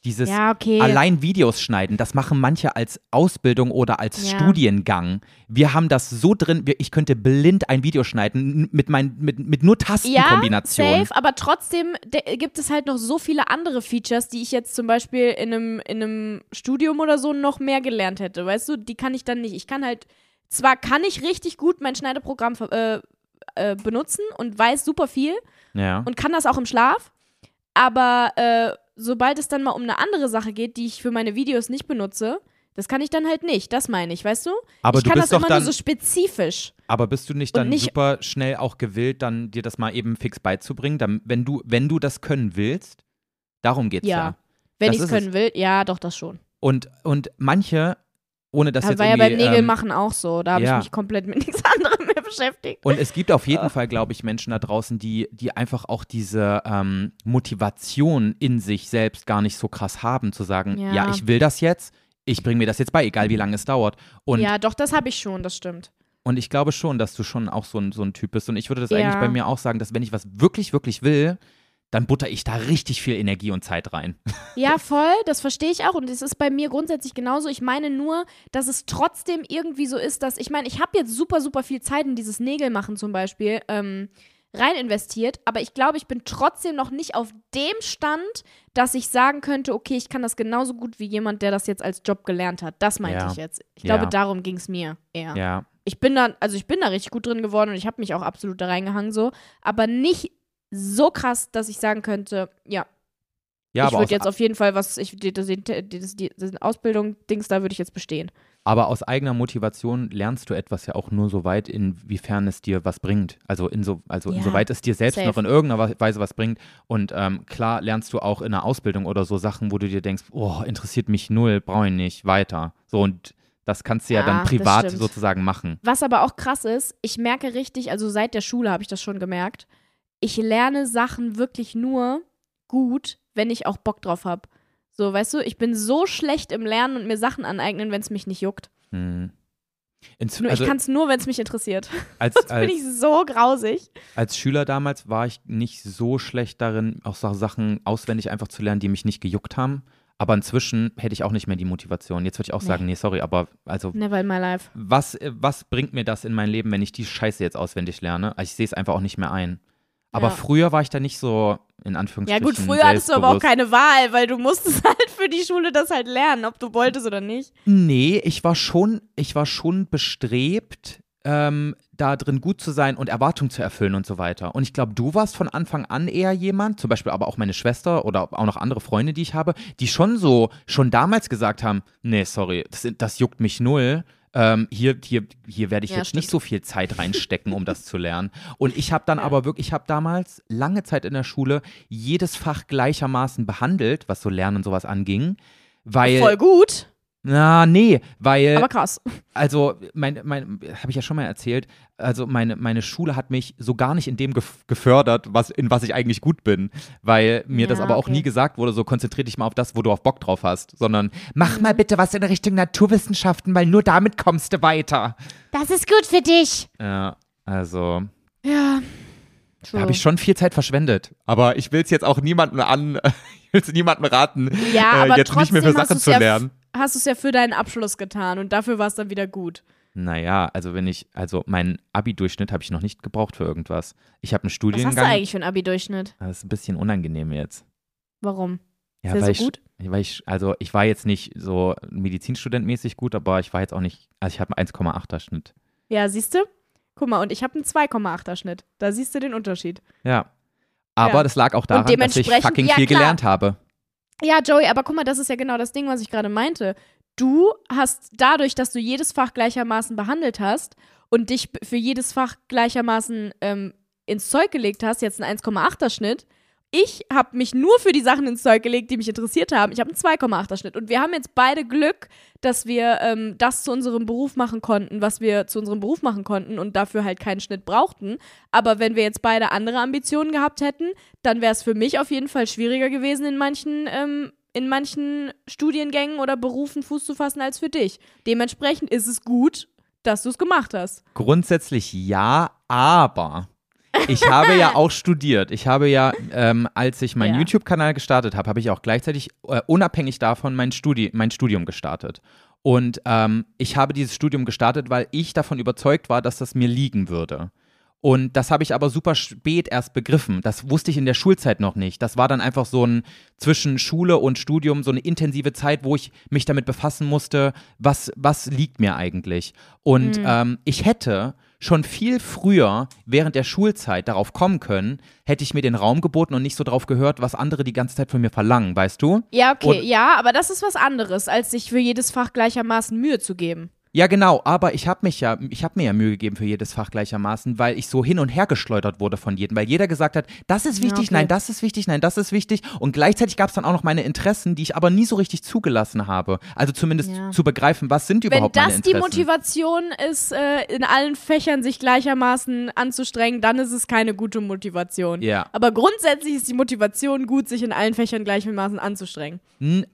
Dieses ja, okay. allein Videos schneiden, das machen manche als Ausbildung oder als Ja. Studiengang. Wir haben das so drin, ich könnte blind ein Video schneiden mit, mein, mit, mit nur Tastenkombinationen. Safe, aber trotzdem de- gibt es halt noch so viele andere Features, die ich jetzt zum Beispiel in einem, in einem Studium oder so noch mehr gelernt hätte. Weißt du, die kann ich dann nicht. Ich kann halt, zwar kann ich richtig gut mein Schneideprogramm äh, äh, benutzen und weiß super viel ja. und kann das auch im Schlaf, aber äh, sobald es dann mal um eine andere Sache geht, die ich für meine Videos nicht benutze, das kann ich dann halt nicht. Das meine ich, weißt du? aber ich du kann bist das doch immer dann, nur so spezifisch. aber bist du nicht dann nicht- super schnell auch gewillt, dann dir das mal eben fix beizubringen, dann, wenn du, wenn du das können willst, darum geht's ja. Ja. Wenn ich es. können will, ja, doch, das schon. Und, und manche, ohne das Das jetzt war ja beim Nägel ähm, machen auch so. Da habe ja. ich mich komplett mit nichts anderem mehr beschäftigt. Und es gibt auf jeden Fall, glaube ich, Menschen da draußen, die, die einfach auch diese ähm, Motivation in sich selbst gar nicht so krass haben, zu sagen, ja, Ja. ich will das jetzt, ich bringe mir das jetzt bei, egal wie lange es dauert. Und, ja, doch, das habe ich schon, das stimmt. und ich glaube schon, dass du schon auch so ein, so ein Typ bist. Und ich würde das Ja. eigentlich bei mir auch sagen, dass wenn ich was wirklich, wirklich will, dann butter ich da richtig viel Energie und Zeit rein. Ja, voll, das verstehe ich auch. Und es ist bei mir grundsätzlich genauso. Ich meine nur, dass es trotzdem irgendwie so ist, dass ich meine, ich habe jetzt super, super viel Zeit in dieses Nägelmachen zum Beispiel ähm, rein investiert, aber ich glaube, ich bin trotzdem noch nicht auf dem Stand, dass ich sagen könnte, okay, ich kann das genauso gut wie jemand, der das jetzt als Job gelernt hat. Das meinte Ja. ich jetzt. Ich glaube, Ja. darum ging es mir eher. Ja. ich bin da, also ich bin da richtig gut drin geworden und ich habe mich auch absolut da reingehangen so, aber nicht so krass, dass ich sagen könnte, ja, Ja, ich würde jetzt auf jeden Fall was, ich die, das Ausbildung-Dings, da würde ich jetzt bestehen. aber aus eigener Motivation lernst du etwas ja auch nur so weit, inwiefern es dir was bringt. Also, inso, also Ja, insoweit es dir selbst safe. noch in irgendeiner Weise was bringt. Und ähm, klar lernst du auch in einer Ausbildung oder so Sachen, wo du dir denkst, oh, interessiert mich null, brauche ich nicht, weiter. So, und das kannst du ja, Ja, dann privat sozusagen machen. Was aber auch krass ist, ich merke richtig, also seit der Schule habe ich das schon gemerkt, ich lerne Sachen wirklich nur gut, wenn ich auch Bock drauf habe. So, weißt du, ich bin so schlecht im Lernen und mir Sachen aneignen, wenn es mich nicht juckt. Hm. Ins, Nur also ich kann es nur, wenn es mich interessiert. als, Sonst bin als, ich so grausig. als Schüler damals war ich nicht so schlecht darin, auch Sachen auswendig einfach zu lernen, die mich nicht gejuckt haben. Aber inzwischen hätte ich auch nicht mehr die Motivation. Jetzt würde ich auch Nee. sagen, nee, sorry, aber also Never in my life. was, äh, was bringt mir das in mein Leben, wenn ich die Scheiße jetzt auswendig lerne? Also ich sehe es einfach auch nicht mehr ein. Aber Ja. früher war ich da nicht so, in Ja Anführungsstrichen, gut, früher hattest du aber auch keine Wahl, weil du musstest halt für die Schule das halt lernen, ob du wolltest oder nicht. Nee, ich war schon, ich war schon bestrebt, ähm, da drin gut zu sein und Erwartungen zu erfüllen und so weiter. Und ich glaube, du warst von Anfang an eher jemand, zum Beispiel aber auch meine Schwester oder auch noch andere Freunde, die ich habe, die schon so, schon damals gesagt haben, nee, sorry, das, das juckt mich null. Ähm, hier, hier, hier werde ich Ja, jetzt stimmt. nicht so viel Zeit reinstecken, um das zu lernen. Und ich habe dann aber wirklich, ich habe damals lange Zeit in der Schule jedes Fach gleichermaßen behandelt, was so Lernen und sowas anging. Weil, Voll gut, na, nee, weil aber krass. also, mein, mein, habe ich ja schon mal erzählt, also meine, meine Schule hat mich so gar nicht in dem gef gefördert, was, in was ich eigentlich gut bin. Weil mir das Ja, aber auch okay. nie gesagt wurde, so konzentrier dich mal auf das, wo du auf Bock drauf hast, sondern mach Mhm. mal bitte was in Richtung Naturwissenschaften, weil nur damit kommst du weiter. Das ist gut für dich. Ja, also, Ja. da True. habe ich schon viel Zeit verschwendet. Aber ich will es jetzt auch niemandem an, ich will es niemandem raten, ja, äh, aber jetzt nicht mehr für Sachen zu lernen. Hast du es ja für deinen Abschluss getan und dafür war es dann wieder gut. Naja, also wenn ich, also meinen Abi-Durchschnitt habe ich noch nicht gebraucht für irgendwas. Ich habe einen Was Studiengang. hast du eigentlich für einen Abi-Durchschnitt? Das ist ein bisschen unangenehm jetzt. Warum? Ja, Ist weil, so ich, gut? weil ich, also ich war jetzt nicht so Medizinstudent-mäßig gut, aber ich war jetzt auch nicht, also ich habe einen 1,8er Schnitt. Ja, siehst du? Guck mal, und ich habe einen 2,8er Schnitt. Da siehst du den Unterschied. Ja. Aber Ja. das lag auch daran, dass ich fucking ja, viel klar. gelernt habe. Ja, Joey, aber guck mal, das ist ja genau das Ding, was ich gerade meinte. Du hast dadurch, dass du jedes Fach gleichermaßen behandelt hast und dich für jedes Fach gleichermaßen ähm, ins Zeug gelegt hast, jetzt einen 1,8er Schnitt. Ich habe mich nur für die Sachen ins Zeug gelegt, die mich interessiert haben. Ich habe einen 2,8er Schnitt. Und wir haben jetzt beide Glück, dass wir ähm, das zu unserem Beruf machen konnten, was wir zu unserem Beruf machen konnten und dafür halt keinen Schnitt brauchten. Aber wenn wir jetzt beide andere Ambitionen gehabt hätten, dann wäre es für mich auf jeden Fall schwieriger gewesen, in manchen, ähm, in manchen Studiengängen oder Berufen Fuß zu fassen als für dich. Dementsprechend ist es gut, dass du es gemacht hast. Grundsätzlich ja, aber ich habe ja auch studiert. Ich habe ja, ähm, als ich meinen Ja. YouTube-Kanal gestartet habe, habe ich auch gleichzeitig äh, unabhängig davon mein, Studi mein Studium gestartet. Und ähm, ich habe dieses Studium gestartet, weil ich davon überzeugt war, dass das mir liegen würde. Und das habe ich aber super spät erst begriffen. Das wusste ich in der Schulzeit noch nicht. Das war dann einfach so ein zwischen Schule und Studium so eine intensive Zeit, wo ich mich damit befassen musste, was, was liegt mir eigentlich. Und ähm, ich hätte schon viel früher während der Schulzeit darauf kommen können, hätte ich mir den Raum geboten und nicht so drauf gehört, was andere die ganze Zeit von mir verlangen, weißt du? Ja, okay, Und- ja, aber das ist was anderes, als sich für jedes Fach gleichermaßen Mühe zu geben. Ja, genau, aber ich habe mich ja, ich habe mir ja Mühe gegeben für jedes Fach gleichermaßen, weil ich so hin und her geschleudert wurde von jedem, weil jeder gesagt hat, das ist wichtig, okay. nein, das ist wichtig, nein, das ist wichtig und gleichzeitig gab es dann auch noch meine Interessen, die ich aber nie so richtig zugelassen habe. Also zumindest Ja. zu begreifen, was sind Wenn überhaupt meine das die Interessen. Motivation ist, äh, in allen Fächern sich gleichermaßen anzustrengen, dann ist es keine gute Motivation. Ja. Aber grundsätzlich ist die Motivation gut, sich in allen Fächern gleichermaßen anzustrengen.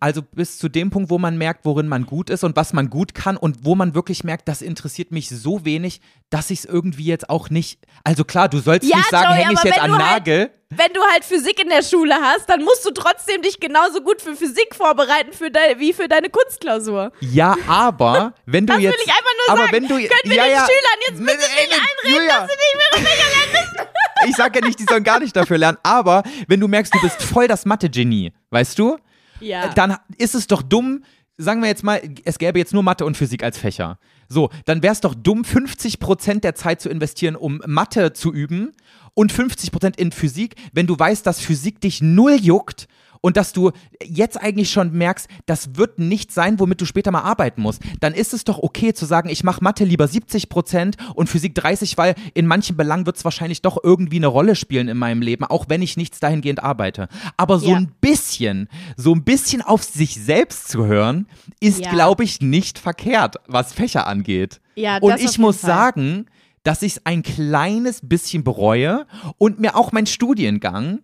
Also bis zu dem Punkt, wo man merkt, worin man gut ist und was man gut kann und wo man wirklich merkt, das interessiert mich so wenig, dass ich es irgendwie jetzt auch nicht. Also klar, du sollst Ja, nicht sagen, hänge ich jetzt wenn an du halt- Nagel. Wenn du halt Physik in der Schule hast, dann musst du trotzdem dich genauso gut für Physik vorbereiten für de wie für deine Kunstklausur. Ja, aber wenn du Das will jetzt. ich einfach nur aber sagen. wenn du, Können wir ja, den ja, Schülern jetzt bitte Ey, nicht einreden, Julia, dass sie nicht mehr lernen müssen? Ich sag ja nicht, die sollen gar nicht dafür lernen, aber wenn du merkst, du bist voll das Mathe-Genie, weißt du? Ja. Dann ist es doch dumm, sagen wir jetzt mal, es gäbe jetzt nur Mathe und Physik als Fächer. So, dann wäre es doch dumm, 50% der Zeit zu investieren, um Mathe zu üben und 50% in Physik, wenn du weißt, dass Physik dich null juckt und dass du jetzt eigentlich schon merkst, das wird nicht sein, womit du später mal arbeiten musst, dann ist es doch okay zu sagen, ich mache Mathe lieber 70% und Physik 30, weil in manchen Belangen wird es wahrscheinlich doch irgendwie eine Rolle spielen in meinem Leben, auch wenn ich nichts dahingehend arbeite. Aber so Ja. ein bisschen, so ein bisschen auf sich selbst zu hören, ist, Ja. glaube ich, nicht verkehrt, was Fächer angeht. Ja, das Und ich muss Fall. sagen, dass ich es ein kleines bisschen bereue und mir auch mein Studiengang,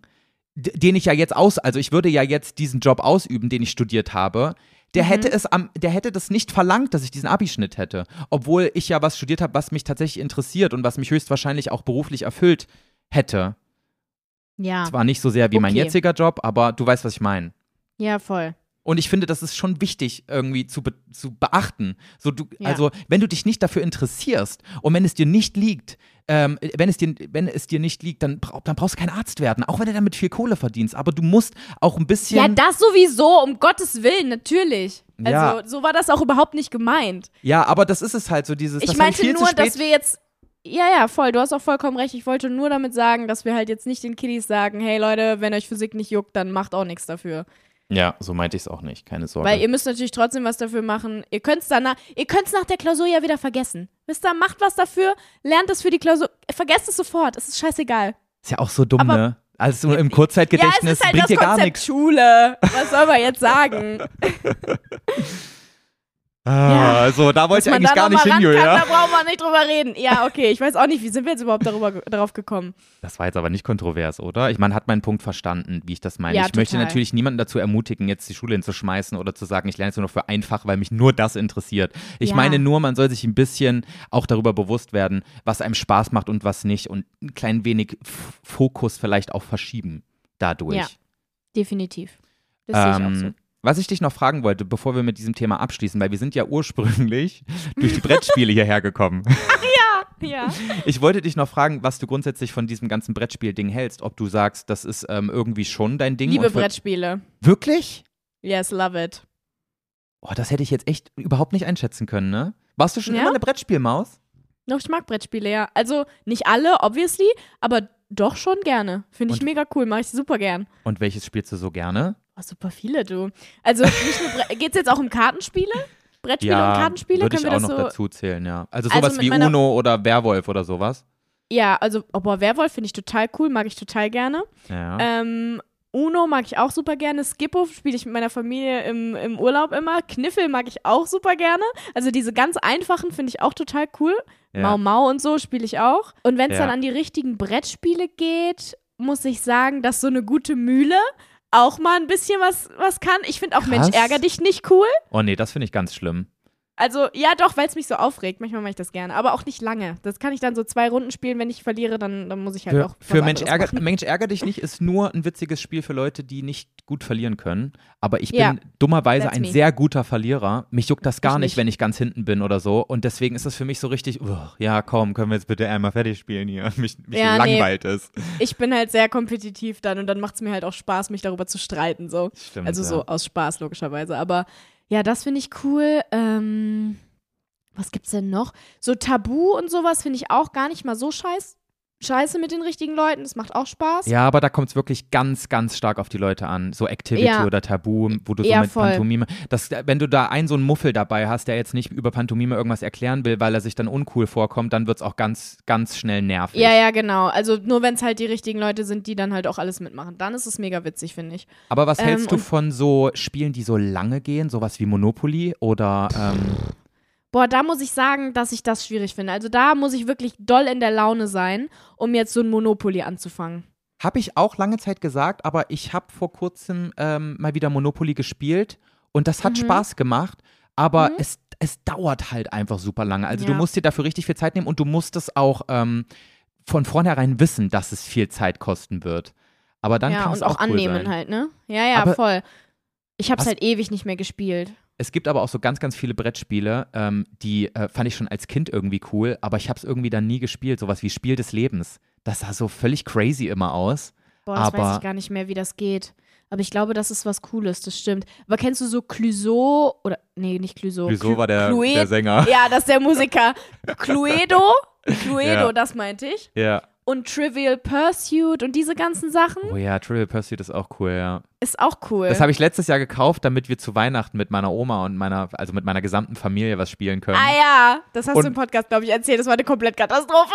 den ich ja jetzt aus, also ich würde ja jetzt diesen Job ausüben, den ich studiert habe, der Mhm. hätte es am, der hätte das nicht verlangt, dass ich diesen Abischnitt hätte, obwohl ich ja was studiert habe, was mich tatsächlich interessiert und was mich höchstwahrscheinlich auch beruflich erfüllt hätte. Ja. Zwar nicht so sehr wie mein Okay. jetziger Job, aber du weißt, was ich meine. Ja, voll. Und ich finde, das ist schon wichtig irgendwie zu, be zu beachten. So, du, Ja. Also, wenn du dich nicht dafür interessierst und wenn es dir nicht liegt, ähm, wenn, es dir, wenn es dir nicht liegt, dann, dann brauchst du kein Arzt werden, auch wenn du damit viel Kohle verdienst. Aber du musst auch ein bisschen. Ja, das sowieso, um Gottes Willen, natürlich. Also, Ja. so war das auch überhaupt nicht gemeint. Ja, aber das ist es halt so, dieses. Ich meinte nur, dass wir jetzt. Ja, ja, voll. Du hast auch vollkommen recht. Ich wollte nur damit sagen, dass wir halt jetzt nicht den Kiddies sagen, hey Leute, wenn euch Physik nicht juckt, dann macht auch nichts dafür. Ja, so meinte ich es auch nicht, keine Sorge. Weil ihr müsst natürlich trotzdem was dafür machen. Ihr könnt es danach, ihr könnt es nach der Klausur ja wieder vergessen. Wisst ihr, macht was dafür, lernt es für die Klausur, vergesst es sofort. Es ist scheißegal. ist ja auch so dumm, Aber- ne? Also im Ja, Kurzzeitgedächtnis es ist halt bringt das dir gar Konzept nichts. Schule. Was soll man jetzt sagen? Ah, also da wollte ich eigentlich gar nicht hin, Julia. Da brauchen wir nicht drüber reden. Ja, okay. Ich weiß auch nicht, wie sind wir jetzt überhaupt darüber, darauf gekommen? Das war jetzt aber nicht kontrovers, oder? Ich meine, hat meinen Punkt verstanden, wie ich das meine. Ja, ich möchte total. natürlich niemanden dazu ermutigen, jetzt die Schule hinzuschmeißen oder zu sagen, ich lerne jetzt nur noch für einfach, weil mich nur das interessiert. Ich Ja. meine nur, man soll sich ein bisschen auch darüber bewusst werden, was einem Spaß macht und was nicht und ein klein wenig Fokus vielleicht auch verschieben dadurch. Ja. Definitiv. Das sehe ich auch so. Was ich dich noch fragen wollte, bevor wir mit diesem Thema abschließen, weil wir sind ja ursprünglich durch die Brettspiele hierher gekommen. Ja. Ich wollte dich noch fragen, was du grundsätzlich von diesem ganzen Brettspiel-Ding hältst. Ob du sagst, das ist ähm, irgendwie schon dein Ding. Liebe Brettspiele. Wirklich? Yes, love it. Oh, das hätte ich jetzt echt überhaupt nicht einschätzen können, ne? Warst du schon Ja? immer eine Brettspielmaus? Doch, ich mag Brettspiele, ja. Also nicht alle, obviously, aber doch schon gerne. Finde ich Und- mega cool, mache ich super gern. Und welches spielst du so gerne? Oh, super viele, du. Also Bre geht's jetzt auch um Kartenspiele? Brettspiele und Kartenspiele? würde ich Können wir auch das noch so. dazu zählen, ja. Also Also sowas mit wie Uno oder Werwolf oder sowas. Ja, also, oh, boah, Werwolf finde ich total cool, mag ich total gerne. Ja. Ähm, Uno mag ich auch super gerne. Skippo spiele ich mit meiner Familie im, im Urlaub immer. Kniffel mag ich auch super gerne. Also diese ganz einfachen finde ich auch total cool. ja. Mau Mau und so spiele ich auch. Und wenn es Ja. dann an die richtigen Brettspiele geht, muss ich sagen, dass so eine gute Mühle auch mal ein bisschen was, was kann. Ich finde auch Krass. Mensch, ärger dich nicht cool. Oh nee, das finde ich ganz schlimm. Also, ja, doch, weil es mich so aufregt. Manchmal mache ich das gerne. Aber auch nicht lange. Das kann ich dann so zwei Runden spielen. Wenn ich verliere, dann, dann muss ich halt Für, auch. für Mensch, ärger, machen. Mensch ärger dich nicht ist nur ein witziges Spiel für Leute, die nicht gut verlieren können. Aber ich bin Ja, dummerweise that's ein me. sehr guter Verlierer. Mich juckt das gar Ich nicht, nicht. wenn ich ganz hinten bin oder so. Und deswegen ist das für mich so richtig, uah, ja komm, können wir jetzt bitte einmal fertig spielen hier. Mich, mich Ja, nee. langweilt es. Ich bin halt sehr kompetitiv dann und dann macht es mir halt auch Spaß, mich darüber zu streiten. So. Stimmt, Also ja. so aus Spaß, logischerweise. Aber ja, das finde ich cool. Ähm, was gibt's denn noch? So Tabu und sowas finde ich auch gar nicht mal so scheiß, scheiße mit den richtigen Leuten. Das macht auch Spaß. Ja, aber da kommt es wirklich ganz, ganz stark auf die Leute an. So Activity Ja. oder Tabu, wo du so Ja, mit voll. Pantomime. Das, wenn du da einen so einen Muffel dabei hast, der jetzt nicht über Pantomime irgendwas erklären will, weil er sich dann uncool vorkommt, dann wird es auch ganz, ganz schnell nervig. Ja, ja, genau. Also nur wenn es halt die richtigen Leute sind, die dann halt auch alles mitmachen. Dann ist es mega witzig, finde ich. Aber was Ähm, hältst du von so Spielen, die so lange gehen, sowas wie Monopoly oder ähm, Boah, da muss ich sagen, dass ich das schwierig finde. Also da muss ich wirklich doll in der Laune sein, um jetzt so ein Monopoly anzufangen. habe ich auch lange Zeit gesagt, aber ich habe vor kurzem ähm, mal wieder Monopoly gespielt und das hat Mhm. Spaß gemacht, aber Mhm. es, es dauert halt einfach super lange. Also du Ja. musst dir dafür richtig viel Zeit nehmen und du musst es auch ähm, von vornherein wissen, dass es viel Zeit kosten wird. Aber dann ja, kann es auch, auch, cool annehmen sein. halt, ne? Ja, ja, Aber- voll. Ich hab's Was- halt ewig nicht mehr gespielt. Es gibt aber auch so ganz, ganz viele Brettspiele, ähm, die äh, fand ich schon als Kind irgendwie cool, aber ich habe es irgendwie dann nie gespielt. Sowas wie Spiel des Lebens. Das sah so völlig crazy immer aus. Boah, das weiß Aber- ich gar nicht mehr, wie das geht. Aber ich glaube, das ist was Cooles, das stimmt. Aber kennst du so Clouseau oder nee, nicht Clouseau. Clu- war der, Clue- der Sänger? Ja, das ist der Musiker. Cluedo, Cluedo, Ja. das meinte ich. Ja. Und Trivial Pursuit und diese ganzen Sachen Oh ja, Trivial Pursuit ist auch cool, ja. ist auch cool. Das habe ich letztes Jahr gekauft, damit wir zu Weihnachten mit meiner Oma und meiner, also mit meiner gesamten Familie was spielen können. ah ja, das hast Und- du im Podcast, glaube ich, erzählt. Das war eine Komplettkatastrophe.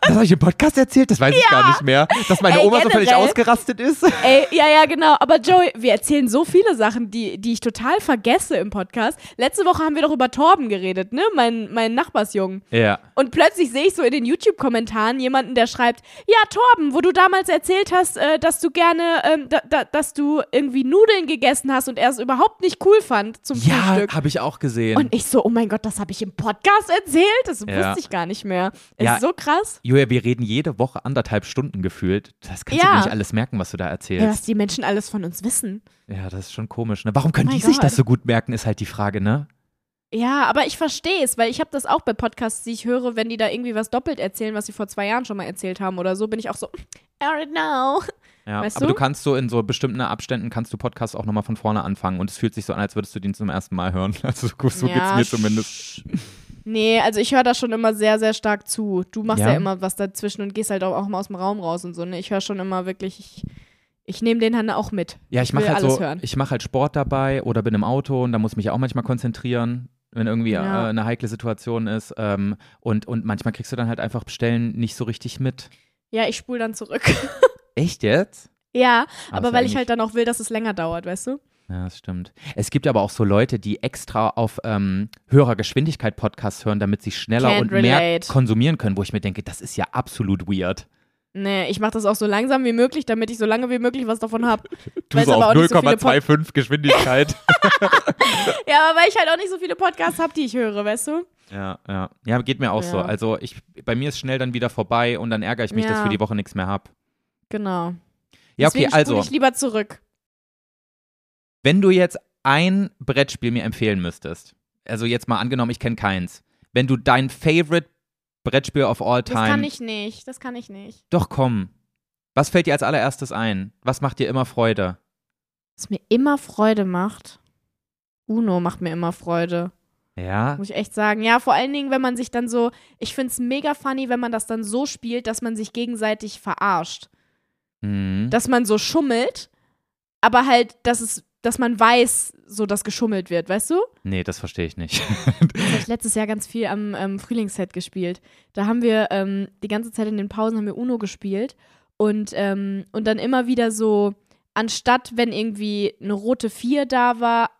Das habe ich im Podcast erzählt, das weiß ich gar nicht mehr. Dass meine Ey, Oma so völlig generell. ausgerastet ist. Ey, ja, ja, genau. Aber Joey, wir erzählen so viele Sachen, die, die ich total vergesse im Podcast. Letzte Woche haben wir doch über Torben geredet, ne? Mein, mein Nachbarsjungen. Ja. Und plötzlich sehe ich so in den YouTube-Kommentaren jemanden, der schreibt, ja, Torben, wo du damals erzählt hast, äh, dass du gerne, ähm, da, da, dass du irgendwie Nudeln gegessen hast und er es überhaupt nicht cool fand zum Ja, Frühstück. habe ich auch gesehen. Und ich so, oh mein Gott, das habe ich im Podcast erzählt? Das Ja. wusste ich gar nicht mehr. Ist Ja. so krass. Julia, wir reden jede Woche anderthalb Stunden gefühlt. Das kannst Ja. du nicht alles merken, was du da Ja, was erzählst. die Menschen alles von uns wissen. Ja, das ist schon komisch. Ne? Warum können Oh die sich das Gott. so gut merken, ist halt die Frage, ne? Ja, aber ich verstehe es, weil ich habe das auch bei Podcasts, die ich höre, wenn die da irgendwie was doppelt erzählen, was sie vor zwei Jahren schon mal erzählt haben oder so, bin ich auch so, I already know. Ja, Weißt aber du? du kannst so in so bestimmten Abständen kannst du Podcasts auch nochmal von vorne anfangen und es fühlt sich so an, als würdest du den zum ersten Mal hören. Also so, so geht's Ja, mir sch- zumindest. Nee, also ich höre da schon immer sehr, sehr stark zu. Du machst ja, Ja? immer was dazwischen und gehst halt auch, auch mal aus dem Raum raus und so. Ne? Ich höre schon immer wirklich, ich, ich nehme den dann auch mit. Ja, ich will mache halt alles so, hören. ich mache halt Sport dabei oder bin im Auto und da muss ich mich auch manchmal konzentrieren, wenn irgendwie Ja. äh, eine heikle Situation ist. Ähm, und, und manchmal kriegst du dann halt einfach Bestellen nicht so richtig mit. Ja, ich spule dann zurück. Echt jetzt? ja, aber ist weil ich halt dann auch will, dass es länger dauert, weißt du? Ja, das stimmt. Es gibt aber auch so Leute, die extra auf ähm, höherer Geschwindigkeit Podcasts hören, damit sie schneller Can't und mehr relate. konsumieren können, wo ich mir denke, das ist ja absolut weird. Nee, ich mache das auch so langsam wie möglich, damit ich so lange wie möglich was davon habe. Du so auf auch nicht so viele 0,25 Geschwindigkeit. Ja, aber weil ich halt auch nicht so viele Podcasts habe, die ich höre, weißt du? ja, ja. Ja, geht mir auch so. Ja. Also ich, bei mir ist schnell dann wieder vorbei und dann ärgere ich mich, dass ich Ja. für die Woche nichts mehr habe. Genau. Ja, okay, Deswegen also, spule ich lieber zurück. Wenn du jetzt ein Brettspiel mir empfehlen müsstest, also jetzt mal angenommen, ich kenne keins, wenn du dein Favorite Brettspiel of all Das time. kann ich nicht, das kann ich nicht. Doch komm. Was fällt dir als allererstes ein? Was macht dir immer Freude? Was mir immer Freude macht. Uno macht mir immer Freude. Ja? Muss ich echt sagen. Ja, vor allen Dingen, wenn man sich dann so. Ich finde es mega funny, wenn man das dann so spielt, dass man sich gegenseitig verarscht. Mhm. Dass man so schummelt, aber halt, dass es, dass man weiß, so dass geschummelt wird, weißt du? Nee, das verstehe ich nicht. Das habe ich letztes Jahr ganz viel am ähm, Frühlingsset gespielt. Da haben wir ähm, die ganze Zeit in den Pausen haben wir Uno gespielt und, ähm, und dann immer wieder so, anstatt wenn irgendwie eine rote 4 da war,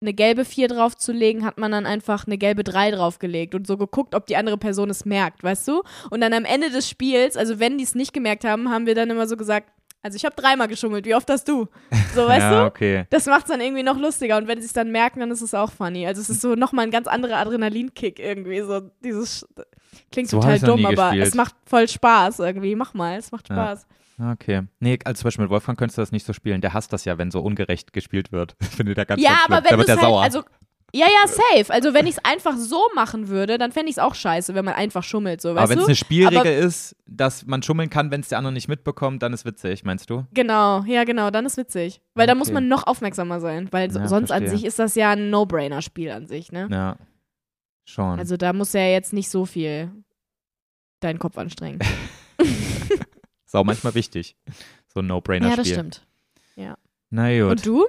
eine gelbe 4 draufzulegen, hat man dann einfach eine gelbe 3 draufgelegt und so geguckt, ob die andere Person es merkt, weißt du? Und dann am Ende des Spiels, also wenn die es nicht gemerkt haben, haben wir dann immer so gesagt, also ich habe dreimal geschummelt, wie oft hast du? So, weißt ja, du? okay. Das macht es dann irgendwie noch lustiger und wenn sie es dann merken, dann ist es auch funny. Also es ist so nochmal ein ganz anderer Adrenalinkick irgendwie. So dieses klingt So total dumm, aber gespielt. es macht voll Spaß irgendwie. Mach mal, es macht Ja. Spaß. Okay. Nee, also zum Beispiel mit Wolfgang könntest du das nicht so spielen. Der hasst das ja, wenn so ungerecht gespielt wird. Ich finde der ganz, Ja, ganz schlimm. aber da wenn du halt, sauer. also ja, ja, safe. Also wenn ich es einfach so machen würde, dann fände ich es auch scheiße, wenn man einfach schummelt, so, aber wenn es eine Spielregel Aber- ist, dass man schummeln kann, wenn es der andere nicht mitbekommt, dann ist witzig, meinst du? Genau, ja, genau, dann ist witzig. Weil da muss Okay. man noch aufmerksamer sein, weil Ja, sonst an verstehe. sich ist das ja ein No-Brainer-Spiel an sich, ne? Ja. Schon. Also da muss ja jetzt nicht so viel deinen Kopf anstrengen. ist auch manchmal wichtig. So ein No-Brainer-Spiel. ja, das stimmt. Na gut. Und du?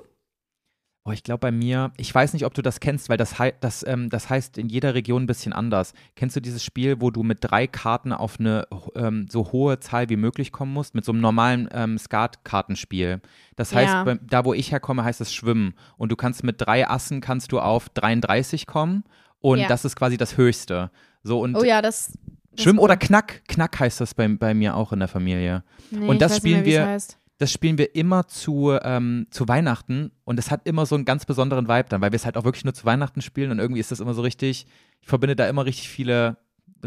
Oh, ich glaube bei mir, ich weiß nicht, ob du das kennst, weil das, hei das, ähm, das heißt in jeder Region ein bisschen anders. Kennst du dieses Spiel, wo du mit drei Karten auf eine ähm, so hohe Zahl wie möglich kommen musst, mit so einem normalen ähm, Skat-Kartenspiel? Das heißt, Ja. bei, da wo ich herkomme, heißt es Schwimmen. Und du kannst mit drei Assen kannst du auf 33 kommen und Ja. das ist quasi das Höchste. So und Oh ja, das. das Schwimmen oder. Knack, Knack heißt das bei, bei mir auch in der Familie. Nee, Und das spielen mehr, wir- heißt. Das spielen wir immer zu, ähm, zu Weihnachten und es hat immer so einen ganz besonderen Vibe dann, weil wir es halt auch wirklich nur zu Weihnachten spielen und irgendwie ist das immer so richtig, ich verbinde da immer richtig viele,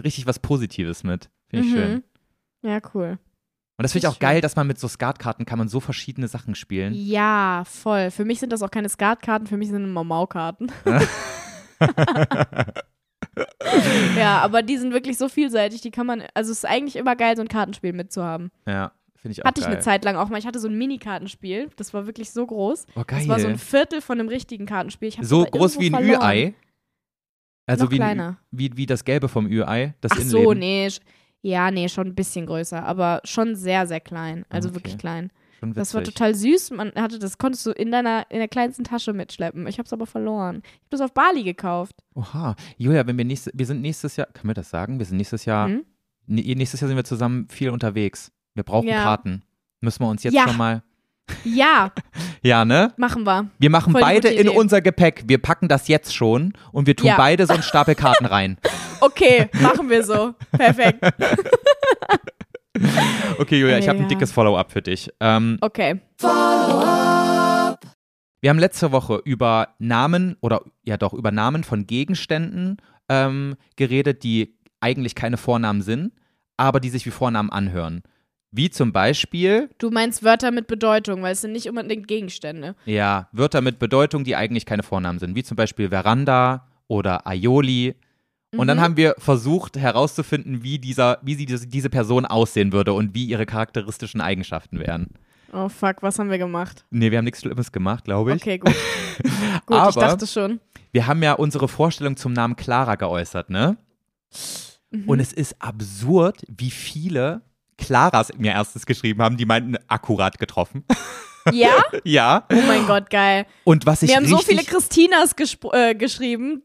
richtig was Positives mit. Finde ich Mhm. schön. Ja, cool. Und das finde ich auch geil, dass man mit so Skatkarten kann man so verschiedene Sachen spielen. Ja, voll. Für mich sind das auch keine Skatkarten, für mich sind Mau-Mau-Karten. ja, aber die sind wirklich so vielseitig, die kann man, also es ist eigentlich immer geil, so ein Kartenspiel mitzuhaben. Ja, finde ich auch Hatte ich geil. eine Zeit lang auch mal. Ich hatte so ein Mini-Kartenspiel, das war wirklich so groß. Oh, geil. Das war so ein Viertel von einem richtigen Kartenspiel. Ich so groß wie ein verloren. Ü-Ei. Also Noch wie, ein, kleiner. wie, wie das Gelbe vom Ü-Ei, das Ach Innenleben. so, nee. Ja, nee, schon ein bisschen größer, aber schon sehr, sehr klein. Also Okay. wirklich klein. Das war total süß. Man hatte das konntest du in deiner in der kleinsten Tasche mitschleppen. Ich habe es aber verloren. Ich habe das auf Bali gekauft. Oha. Julia, wenn wir nächstes, wir sind nächstes Jahr, können wir das sagen? Wir sind nächstes Jahr, Hm? nächstes Jahr sind wir zusammen viel unterwegs. Wir brauchen Ja. Karten. Müssen wir uns jetzt Ja. schon mal. Ja, Ja, ne? machen wir. Wir machen Voll beide in unser Gepäck. Wir packen das jetzt schon und wir tun Ja. beide so einen Stapel Karten rein. Okay, machen wir so. Perfekt. Okay, Julia, ich habe ein dickes Follow-up für dich. Ähm, Okay. wir haben letzte Woche über Namen oder ja doch über Namen von Gegenständen ähm, geredet, die eigentlich keine Vornamen sind, aber die sich wie Vornamen anhören. Wie zum Beispiel, Du meinst Wörter mit Bedeutung, weil es sind nicht unbedingt Gegenstände. ja, Wörter mit Bedeutung, die eigentlich keine Vornamen sind. Wie zum Beispiel Veranda oder Aioli. Und dann Mhm. haben wir versucht herauszufinden, wie, dieser, wie sie diese, diese Person aussehen würde und wie ihre charakteristischen Eigenschaften wären. Oh fuck, was haben wir gemacht? Nee, wir haben nichts Schlimmes gemacht, glaube ich. Okay, gut. gut, Aber- ich dachte schon. Wir haben ja unsere Vorstellung zum Namen Clara geäußert, ne? Mhm. Und es ist absurd, wie viele Claras mir erstes geschrieben haben, die meinten, akkurat getroffen. Ja? ja. Oh mein Gott, geil. Und was ich Wir haben so viele Christinas äh, geschrieben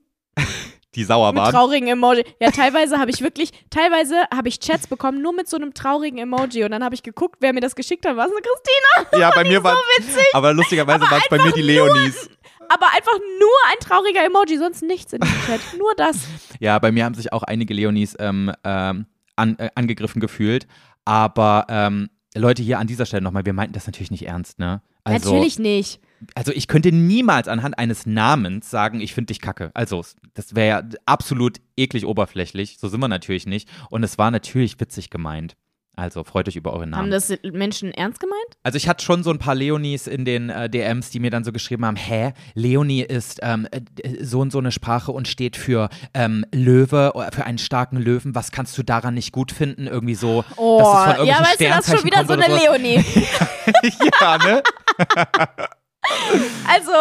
die sauer mit waren. traurigen Emoji. Ja, teilweise habe ich wirklich, teilweise habe ich Chats bekommen, nur mit so einem traurigen Emoji. Und dann habe ich geguckt, wer mir das geschickt hat. War es eine Christina? Ja, bei mir war witzig. aber lustigerweise waren es bei mir die Leonis. Aber einfach nur ein trauriger Emoji, sonst nichts in dem Chat. Nur das. Ja, bei mir haben sich auch einige Leonis ähm, ähm, an, äh, angegriffen gefühlt. Aber ähm, Leute, hier an dieser Stelle nochmal, wir meinten das natürlich nicht ernst, ne? Also, Natürlich nicht. also ich könnte niemals anhand eines Namens sagen, ich finde dich kacke. Also das wäre ja absolut eklig oberflächlich. So sind wir natürlich nicht. Und es war natürlich witzig gemeint. Also freut euch über eure Haben Namen. das Menschen ernst gemeint? Also ich hatte schon so ein paar Leonis in den äh, DMs, die mir dann so geschrieben haben, hä, Leonie ist ähm, äh, so und so eine Sprache und steht für ähm, Löwe, oder für einen starken Löwen. Was kannst du daran nicht gut finden? Irgendwie so, Oh, dass es von ja, weißt du, das ist schon wieder so eine. Leonie. ja, ne? Also,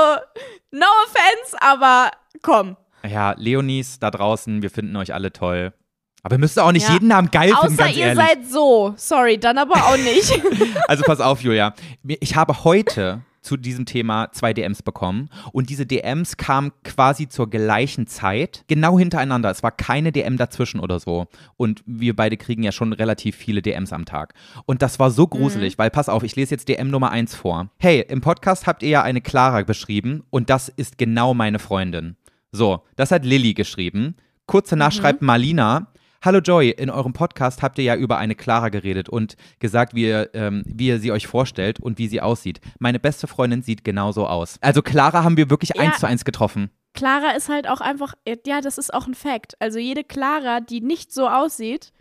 no offense, aber komm. Ja, Leonis da draußen, wir finden euch alle toll. Aber ihr müsst auch nicht Ja. jeden Namen geil finden, Außer ihr ehrlich. seid so. Sorry, dann aber auch nicht. Also pass auf, Julia. Ich habe heute zu diesem Thema zwei DMs bekommen und diese DMs kamen quasi zur gleichen Zeit, genau hintereinander. Es war keine DM dazwischen oder so. Und wir beide kriegen ja schon relativ viele DMs am Tag. Und das war so gruselig, weil pass auf, ich lese jetzt DM Nummer 1 vor. Hey, im Podcast habt ihr ja eine Clara beschrieben und das ist genau meine Freundin. So, das hat Lilly geschrieben. Kurz danach schreibt Marlina, Hallo Joy, in eurem Podcast habt ihr ja über eine Clara geredet und gesagt, wie ihr, ähm, wie ihr sie euch vorstellt und wie sie aussieht. Meine beste Freundin sieht genauso aus. Also Clara haben wir wirklich Ja. eins zu eins getroffen. Clara ist halt auch einfach, ja, das ist auch ein Fact. Also jede Clara, die nicht so aussieht,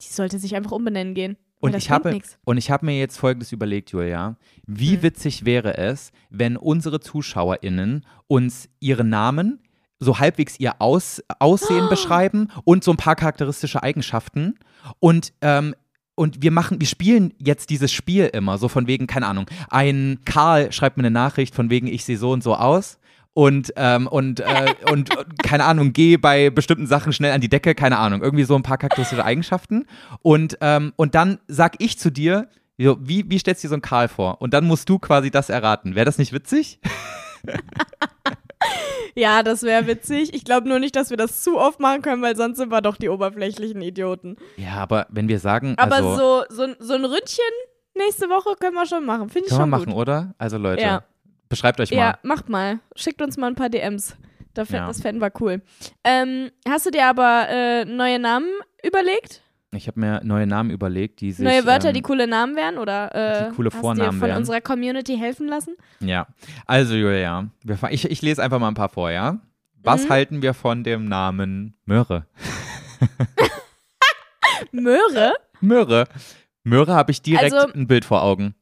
die sollte sich einfach umbenennen gehen. Und ich, habe, und ich habe mir jetzt Folgendes überlegt, Julia. Wie Hm. witzig wäre es, wenn unsere ZuschauerInnen uns ihre Namen, so halbwegs ihr Aus, Aussehen beschreiben und so ein paar charakteristische Eigenschaften und ähm, und wir machen, wir spielen jetzt dieses Spiel immer, so von wegen, keine Ahnung, ein Karl schreibt mir eine Nachricht von wegen, ich sehe so und so aus und, ähm, und, äh, und, keine Ahnung, gehe bei bestimmten Sachen schnell an die Decke, keine Ahnung, irgendwie so ein paar charakteristische Eigenschaften. Und, ähm, und dann sag ich zu dir, wie, wie stellst du dir so einen Karl vor? Und dann musst du quasi das erraten. Wäre das nicht witzig? Ja, das wäre witzig. Ich glaube nur nicht, dass wir das zu oft machen können, weil sonst sind wir doch die oberflächlichen Idioten. Ja, aber wenn wir sagen, Aber also, so, so, so ein Ründchen nächste Woche können wir schon machen. Finde ich können wir schon machen, gut. oder? Also Leute, Ja. beschreibt euch mal. Ja, macht mal. Schickt uns mal ein paar DMs. Da fänd, Ja. Das fänden wir cool. Ähm, hast du dir aber äh, neue Namen überlegt? Ich habe mir neue Namen überlegt, die sich. neue Wörter, ähm, die coole Namen wären? Oder äh, die coole hast Vornamen dir von wären. unserer Community helfen lassen? Ja, also Julia, wir, ich, ich lese einfach mal ein paar vor, ja? Was Mhm. halten wir von dem Namen Möhre? Möhre? Möhre. Möhre habe ich direkt Also- ein Bild vor Augen.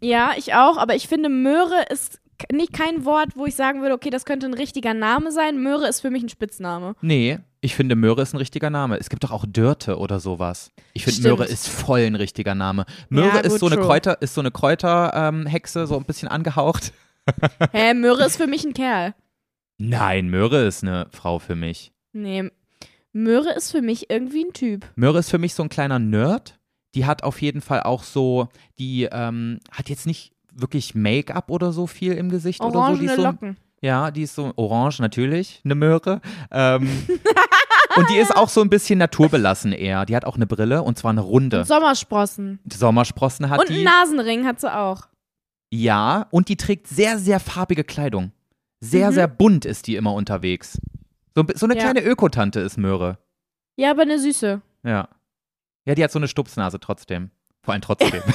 Ja, ich auch, aber ich finde, Möhre ist nicht kein Wort, wo ich sagen würde, okay, das könnte ein richtiger Name sein. Möhre ist für mich ein Spitzname. Nee, ich finde Möhre ist ein richtiger Name. Es gibt doch auch Dörte oder sowas. Ich finde. Möhre ist voll ein richtiger Name. Möhre Ja, ist so eine true. Kräuter, ist so eine Kräuterhexe, ähm, so ein bisschen angehaucht. Hä, Möhre ist für mich ein Kerl. Nein, Möhre ist eine Frau für mich. Nee, Möhre ist für mich irgendwie ein Typ. Möhre ist für mich so ein kleiner Nerd. Die hat auf jeden Fall auch so, die ähm, hat jetzt nicht wirklich Make-up oder so viel im Gesicht oder so. Die Orangene ist so Locken. Ja, die ist so orange natürlich, eine Möhre. Ähm, und die ist auch so ein bisschen naturbelassen eher. Die hat auch eine Brille und zwar eine runde. Und Sommersprossen. Sommersprossen hat Und die. einen Nasenring hat sie auch. Ja, und die trägt sehr, sehr farbige Kleidung. Sehr, Mhm. sehr bunt ist die immer unterwegs. So, so eine Ja. kleine Ökotante ist Möhre. Ja, aber eine Süße. Ja. Ja, die hat so eine Stupsnase trotzdem. Vor allem trotzdem.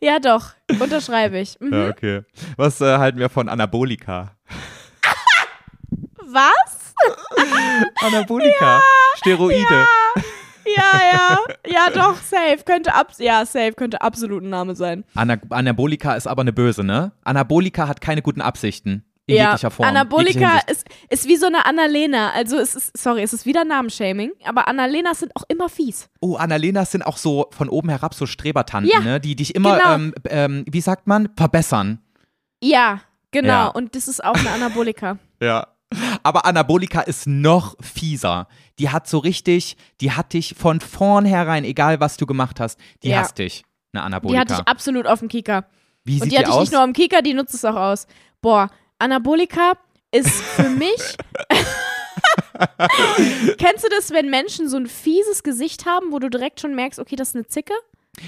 Ja, doch. Unterschreibe ich. Mhm. ja, okay. Was äh, halten wir von Anabolika? Was? Anabolika. Steroide. Ja, ja. Ja, doch, safe. Könnte ab ja, safe könnte absolut ein Name sein. Ana Anabolika ist aber eine böse, ne? Anabolika hat keine guten Absichten. In ja, jeglicher Form. Anabolika ist, ist wie so eine Annalena. Also es ist, sorry, es ist wieder Namenshaming, aber Annalenas sind auch immer fies. Oh, Annalenas sind auch so von oben herab so Strebertanten, Ja, ne? Die dich immer, genau. ähm, ähm, wie sagt man, verbessern. Ja, genau. Ja. Und das ist auch eine Anabolika. Ja. Aber Anabolika ist noch fieser. Die hat so richtig, die hat dich von vornherein, egal was du gemacht hast, die Ja. hasst dich. Eine Die Anabolika. hatte ich absolut auf dem Kika. Wie Und sieht die die hatte ich aus? nicht nur am Kika, die nutzt es auch aus. Boah, Anabolika ist für mich. Kennst du das, wenn Menschen so ein fieses Gesicht haben, wo du direkt schon merkst, okay, das ist eine Zicke?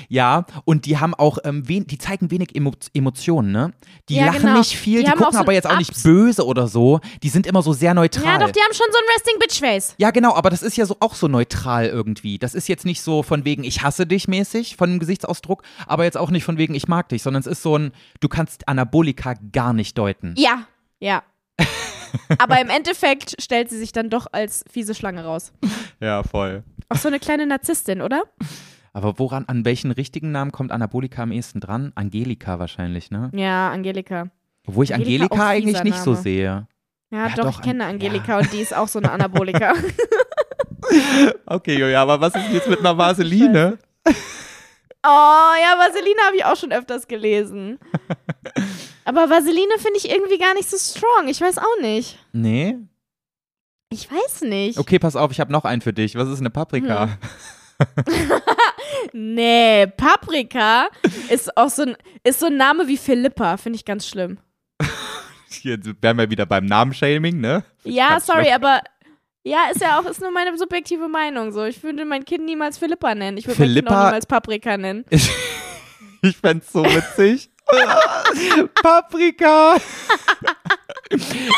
Ja, und die haben auch, ähm, wen, die zeigen wenig Emo Emotionen, ne? Die Ja, lachen genau. nicht viel, Die die, gucken so aber jetzt auch nicht böse oder so. Die sind immer so sehr neutral. Ja, doch, die haben schon so ein Resting Bitch Face. Ja, genau, aber das ist ja so auch so neutral irgendwie. Das ist jetzt nicht so von wegen ich hasse dich mäßig von dem Gesichtsausdruck, aber jetzt auch nicht von wegen ich mag dich, sondern es ist so ein du kannst Anabolika gar nicht deuten. Ja, ja. Aber im Endeffekt stellt sie sich dann doch als fiese Schlange raus. Ja, voll. Auch so eine kleine Narzisstin, oder? Aber woran an welchen richtigen Namen kommt Anabolika am ehesten dran? Angelika wahrscheinlich, ne? Ja, Angelika. Obwohl ich Angelika Angelika eigentlich nicht so sehe. Ja, Ja, doch, doch, ich kenne An- Angelika und die ist auch so eine Anabolika. Okay, Julia, aber was ist jetzt mit einer Vaseline? Oh, ja, Vaseline habe ich auch schon öfters gelesen. Aber Vaseline finde ich irgendwie gar nicht so strong. Ich weiß auch nicht. Nee? Ich weiß nicht. Okay, pass auf, ich habe noch einen für dich. Was ist eine Paprika? Nee, Paprika ist auch so ein, ist so ein Name wie Philippa. Finde ich ganz schlimm. Jetzt wären wir wieder beim Namenshaming, ne? Ja, ganz sorry, schlimm. aber ja, ist ja auch, ist nur meine subjektive Meinung so. Ich würde mein Kind niemals Philippa nennen. Ich würde mein Kind auch niemals Paprika nennen. Ich, ich fänd's so witzig. Paprika.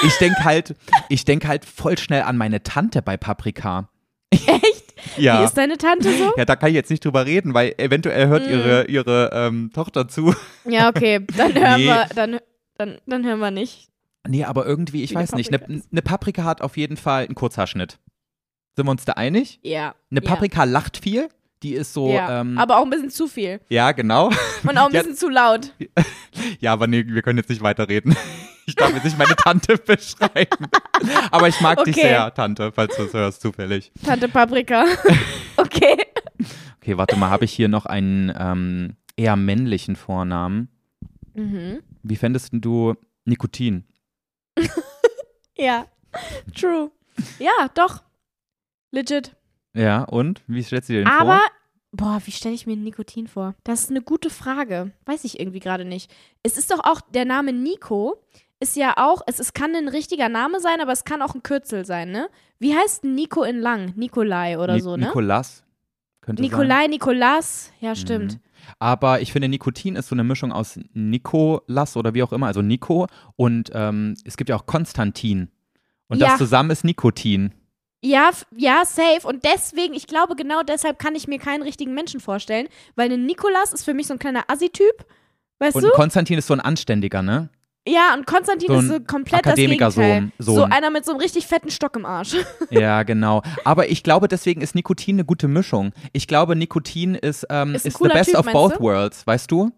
ich denk halt, ich denk halt voll schnell an meine Tante bei Paprika. Echt? Wie Ja. ist deine Tante so? Ja, da kann ich jetzt nicht drüber reden, weil eventuell hört Mm. ihre, ihre ähm, Tochter zu. Ja, okay, dann hören Nee. wir, dann, dann, dann hören wir nicht. Nee, aber irgendwie, ich Wie eine weiß nicht, eine Paprika ist. ne Paprika hat auf jeden Fall einen Kurzhaarschnitt. Sind wir uns da einig? Ja. Eine ja. Paprika lacht viel. Die ist so, ja. ähm, aber auch ein bisschen zu viel. ja, genau. Und auch ein Ja. bisschen zu laut. Ja, aber nee, wir können jetzt nicht weiterreden. Ich darf jetzt nicht meine Tante beschreiben. Aber ich mag dich Okay. sehr, Tante, falls du es hörst, zufällig. Tante Paprika. okay. Okay, warte mal, habe ich hier noch einen ähm, eher männlichen Vornamen? Mhm. Wie fändest du Nikotin? Ja. True. Ja, doch. Legit. Ja, und? Wie stellst du dir den Aber, vor? boah, wie stelle ich mir Nikotin vor? Das ist eine gute Frage. Weiß ich irgendwie gerade nicht. Es ist doch auch, der Name Nico ist ja auch, es, es kann ein richtiger Name sein, aber es kann auch ein Kürzel sein, ne? Wie heißt Nico in lang? Nikolai oder Ni so, ne? Nikolas. Könnte sein. Nikolai, Nikolas. Ja, stimmt. Mhm. Aber ich finde, Nikotin ist so eine Mischung aus Nikolas oder wie auch immer, also Nico und ähm, es gibt ja auch Konstantin. Und Ja. das zusammen ist Nikotin. Ja, ja, safe. Und deswegen, ich glaube, genau deshalb kann ich mir keinen richtigen Menschen vorstellen, weil ein Nikolas ist für mich so ein kleiner Assi-Typ. Weißt Und du? Konstantin ist so ein Anständiger, ne? Ja, und Konstantin So ist so komplett das Gegenteil. Sohn. So einer mit so einem richtig fetten Stock im Arsch. Ja, genau. Aber ich glaube, deswegen ist Nikotin eine gute Mischung. Ich glaube, Nikotin ist, ähm, Ist ist the best Typ, of both du? worlds, weißt du?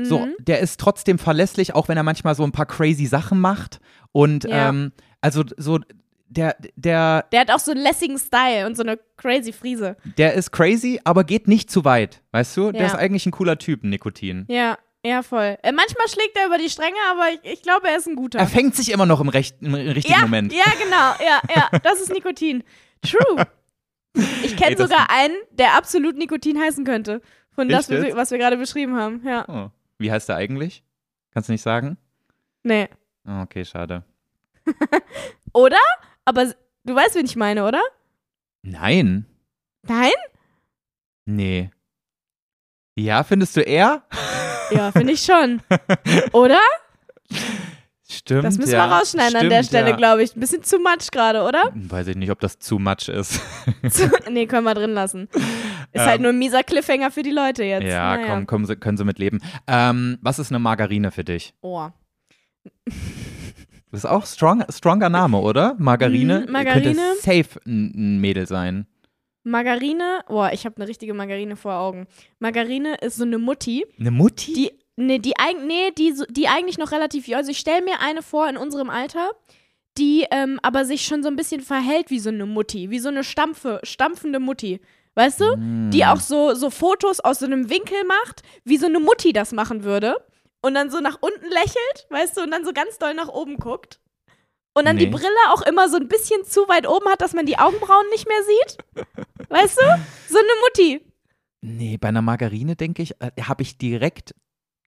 So, Mhm. der ist trotzdem verlässlich, auch wenn er manchmal so ein paar crazy Sachen macht. Und Ja. ähm, also so, der, der, Der hat auch so einen lässigen Style und so eine crazy Friese. der ist crazy, aber geht nicht zu weit, weißt du? Der Ja. ist eigentlich ein cooler Typ, Nikotin. Ja, ja, voll. Äh, manchmal schlägt er über die Stränge, aber ich, ich glaube, er ist ein guter. Er fängt sich immer noch im, recht, im richtigen ja, Moment. ja, genau. Ja, ja, das ist Nikotin. True. Ich kenne sogar einen, der absolut Nikotin heißen könnte. Von das, Echt jetzt? was wir gerade beschrieben haben. Ja. Oh. Wie heißt er eigentlich? Kannst du nicht sagen? Nee. Oh, okay, schade. Oder? Aber du weißt, wen ich meine, oder? Nein. Nein? Nee. Ja, findest du er? Ja, finde ich schon. Oder? Stimmt. Das müssen ja. wir rausschneiden an Stimmt, der Stelle, ja. glaube ich. Ein bisschen zu much gerade, oder? Weiß ich nicht, ob das zu much ist. Zu, nee, können wir drin lassen. Ist halt Ähm. nur ein mieser Cliffhanger für die Leute jetzt. ja, naja. komm, komm, können sie mit leben. Ähm, was ist eine Margarine für dich? Oh. Das ist auch strong, stronger Name, oder? Margarine? Mhm, Margarine. Könnte safe ein Mädel sein. Margarine, boah, ich habe eine richtige Margarine vor Augen. Margarine ist so eine Mutti, Eine Mutti? die, nee, die, nee, die, die eigentlich noch relativ, also ich stelle mir eine vor in unserem Alter, die ähm, aber sich schon so ein bisschen verhält wie so eine Mutti, wie so eine Stampfe, stampfende Mutti. Weißt du? Die auch so, so Fotos aus so einem Winkel macht, wie so eine Mutti das machen würde. Und dann so nach unten lächelt, weißt du, und dann so ganz doll nach oben guckt. Und dann die Nee. Brille auch immer so ein bisschen zu weit oben hat, dass man die Augenbrauen nicht mehr sieht. Weißt du? So eine Mutti. Nee, bei einer Margarine, denke ich, äh, habe ich direkt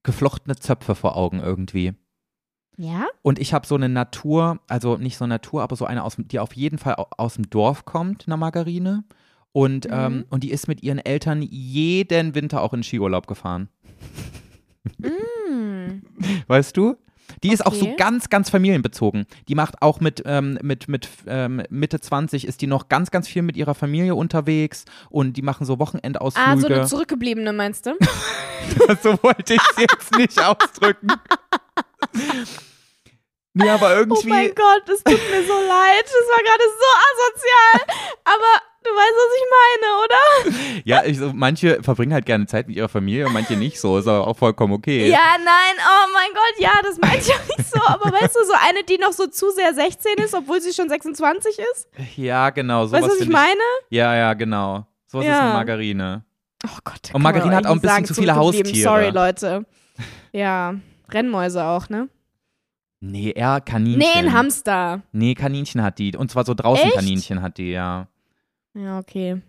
geflochtene Zöpfe vor Augen irgendwie. Ja? Und ich habe so eine Natur, also nicht so Natur, aber so eine, aus, die auf jeden Fall au- aus dem Dorf kommt, eine Margarine. Und, Mhm. ähm, und die ist mit ihren Eltern jeden Winter auch in Skiurlaub gefahren. Mm. Weißt du? Die ist auch so Okay. ganz, ganz familienbezogen. Die macht auch mit, ähm, mit, mit ähm, Mitte 20 ist die noch ganz, ganz viel mit ihrer Familie unterwegs und die machen so Ah, so Wochenendausflüge. eine zurückgebliebene, meinst du? so wollte ich es jetzt nicht ausdrücken. Nee, aber Oh irgendwie. mein Gott, es tut mir so leid. Das war gerade so asozial. Aber du weißt, was ich meine, oder? Ja, ich, so, manche verbringen halt gerne Zeit mit ihrer Familie und manche nicht so. Ist aber auch vollkommen okay. Ja, nein, oh mein Gott, ja, das meinte ich auch nicht so. Aber weißt du, so eine, die noch so zu sehr 16 ist, obwohl sie schon 26 ist? Ja, genau. Sowas weißt du, was ich meine? Ja, ja, genau. So ist Ja. eine Margarine. Oh Gott. Und Margarine hat auch ein bisschen sagen, zu viele. Haustiere. Sorry, Leute. Ja, Rennmäuse auch, ne? Nee, eher Kaninchen. Nee, ein Hamster. Nee, Kaninchen hat die. Und zwar so draußen Echt? Kaninchen hat die, ja. Ja, okay.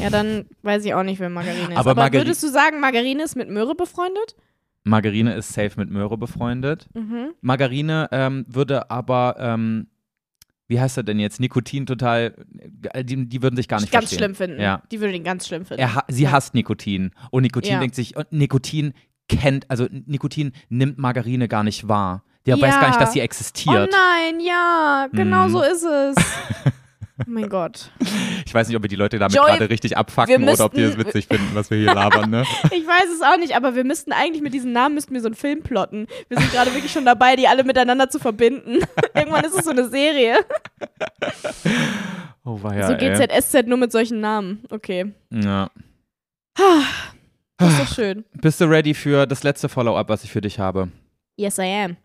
Ja, dann weiß ich auch nicht, wer Margarine ist. Aber Aber, Margari- würdest du sagen, Margarine ist mit Möhre befreundet? Margarine ist safe mit Möhre befreundet. Mhm. Margarine ähm, würde aber, ähm, wie heißt er denn jetzt? Nikotin total, äh, die, die würden sich gar nicht ganz verstehen. schlimm finden. Ja. Die würde ihn ganz schlimm finden. Er, sie Ja. hasst Nikotin. Und Nikotin Ja. denkt sich, und Nikotin kennt, also Nikotin nimmt Margarine gar nicht wahr. Der weiß Ja. gar nicht, dass sie Oh existiert. nein, ja, genau Mhm. so ist es. oh mein Gott. ich weiß nicht, ob wir die Leute damit gerade richtig abfacken wir oder ob die es müssten- witzig finden, was wir hier labern, ne? Ich weiß es auch nicht, aber wir müssten eigentlich mit diesen Namen müssten wir so einen Film plotten. Wir sind gerade wirklich schon dabei, die alle miteinander zu verbinden. Irgendwann ist es so eine Serie. Oh, war ja, so ey. GZSZ nur mit solchen Namen. Okay. Ja. Das ist doch schön. Bist du ready für das letzte Follow-up, was ich für dich habe? Yes, I am.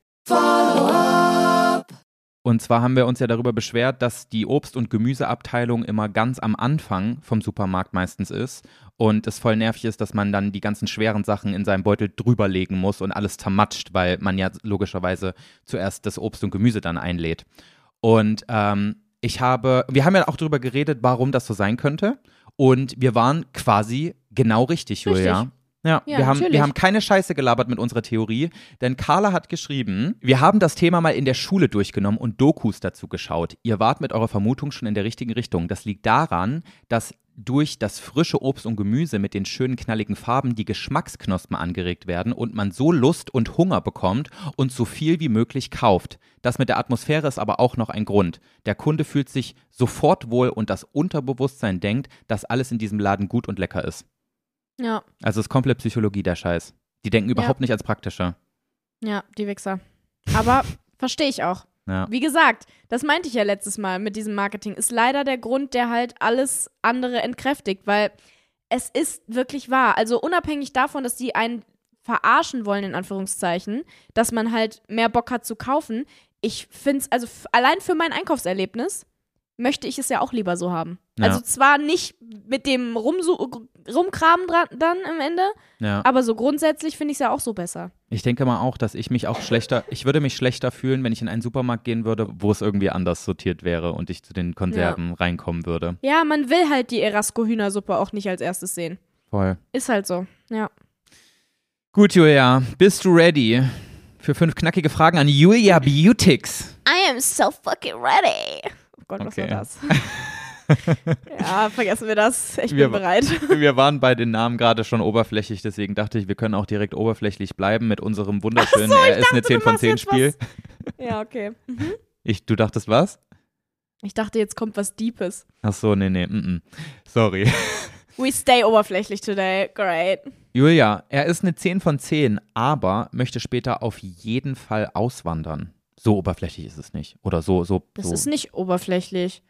Und zwar haben wir uns ja darüber beschwert, dass die Obst- und Gemüseabteilung immer ganz am Anfang vom Supermarkt meistens ist und es voll nervig ist, dass man dann die ganzen schweren Sachen in seinen Beutel drüberlegen muss und alles zermatscht, weil man ja logischerweise zuerst das Obst und Gemüse dann einlädt. Und ähm, ich habe, wir haben ja auch darüber geredet, warum das so sein könnte. Und wir waren quasi genau richtig, Julia. Richtig. Ja, Ja, wir, haben, wir haben keine Scheiße gelabert mit unserer Theorie, denn Carla hat geschrieben, wir haben das Thema mal in der Schule durchgenommen und Dokus dazu geschaut. Ihr wart mit eurer Vermutung schon in der richtigen Richtung. Das liegt daran, dass durch das frische Obst und Gemüse mit den schönen knalligen Farben die Geschmacksknospen angeregt werden und man so Lust und Hunger bekommt und so viel wie möglich kauft. Das mit der Atmosphäre ist aber auch noch ein Grund. Der Kunde fühlt sich sofort wohl und das Unterbewusstsein denkt, dass alles in diesem Laden gut und lecker ist. Ja, Also es ist komplett Psychologie, der Scheiß. Die denken überhaupt nicht als praktischer. ja, die Wichser. Aber verstehe ich auch. Ja. Wie gesagt, das meinte ich ja letztes Mal mit diesem Marketing, ist leider der Grund, der halt alles andere entkräftigt, weil es ist wirklich wahr. Also unabhängig davon, dass die einen verarschen wollen, in Anführungszeichen, dass man halt mehr Bock hat zu kaufen. Ich finde es, also allein für mein Einkaufserlebnis möchte ich es ja auch lieber so haben. Ja. Also zwar nicht mit dem Rumsu Rumkramen dran, dann am Ende, Ja. aber so grundsätzlich finde ich es ja auch so besser. Ich denke mal auch, dass ich mich auch schlechter, ich würde mich schlechter fühlen, wenn ich in einen Supermarkt gehen würde, wo es irgendwie anders sortiert wäre und ich zu den Konserven reinkommen würde. Ja, man will halt die Erasco-Hühnersuppe auch nicht als erstes sehen. Voll. Ist halt so, ja. Gut, Julia, bist du ready für fünf knackige Fragen an Julia Beautix? I am so fucking ready. Oh Gott, was Okay. war das? ja, vergessen wir das. Ich Wir- bin bereit. Wir waren bei den Namen gerade schon oberflächlich, deswegen dachte ich, wir können auch direkt oberflächlich bleiben mit unserem wunderschönen so, Er ist eine dachte, 10 du von machst 10 jetzt Spiel. Ja, okay. Ich, du dachtest was? Ich dachte, jetzt kommt was Deepes. Ach so, nee, nee, mm, mm. sorry. We stay oberflächlich today. Great. Julia, er ist eine 10 von 10, aber möchte später auf jeden Fall auswandern. So oberflächlich ist es nicht. Oder so, so, Das so. ist nicht oberflächlich.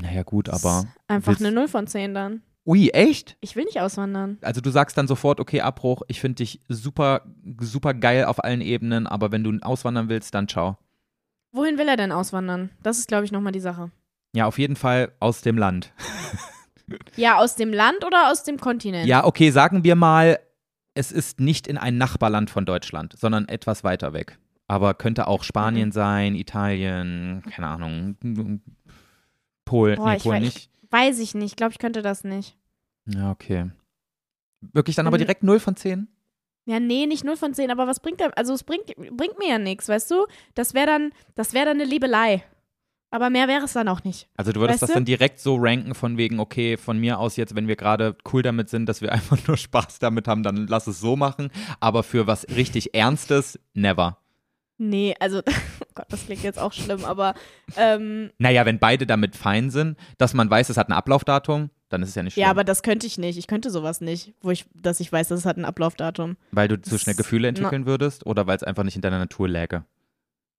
Naja, gut, aber. Einfach eine 0 von 10 dann. Ui, echt? Ich will nicht auswandern. Also du sagst dann sofort, okay, Abbruch, ich finde dich super, super geil auf allen Ebenen, aber wenn du auswandern willst, dann ciao. Wohin will er denn auswandern? Das ist, glaube ich, nochmal die Sache. Ja, auf jeden Fall aus dem Land. Ja, aus dem Land oder aus dem Kontinent? Ja, okay, sagen wir mal, es ist nicht in ein Nachbarland von Deutschland, sondern etwas weiter weg. Aber könnte auch Mhm. Spanien sein, Italien, keine Ahnung, Polen, Boah, nee, ich Polen weiß- nicht. Weiß ich nicht. Ich glaube, ich könnte das nicht. Ja, okay. Wirklich dann aber direkt 0 von 10? Ja, nee, nicht 0 von 10, aber was bringt der? Also es bringt, bringt mir ja nichts, weißt du? Das wäre dann, das wäre dann eine Liebelei. Aber mehr wäre es dann auch nicht. Also du würdest Weißt das du? dann direkt so ranken von wegen, okay, von mir aus jetzt, wenn wir gerade cool damit sind, dass wir einfach nur Spaß damit haben, dann lass es so machen. Aber für was richtig Ernstes, never. Nee, also, oh Gott, das klingt jetzt auch schlimm, aber ähm, Naja, wenn beide damit fein sind, dass man weiß, es hat ein Ablaufdatum, dann ist es ja nicht schlimm. ja, aber das könnte ich nicht. Ich könnte sowas nicht, wo ich, dass ich weiß, dass es hat ein Ablaufdatum. weil du zu schnell Gefühle entwickeln würdest oder weil es einfach nicht in deiner Natur läge.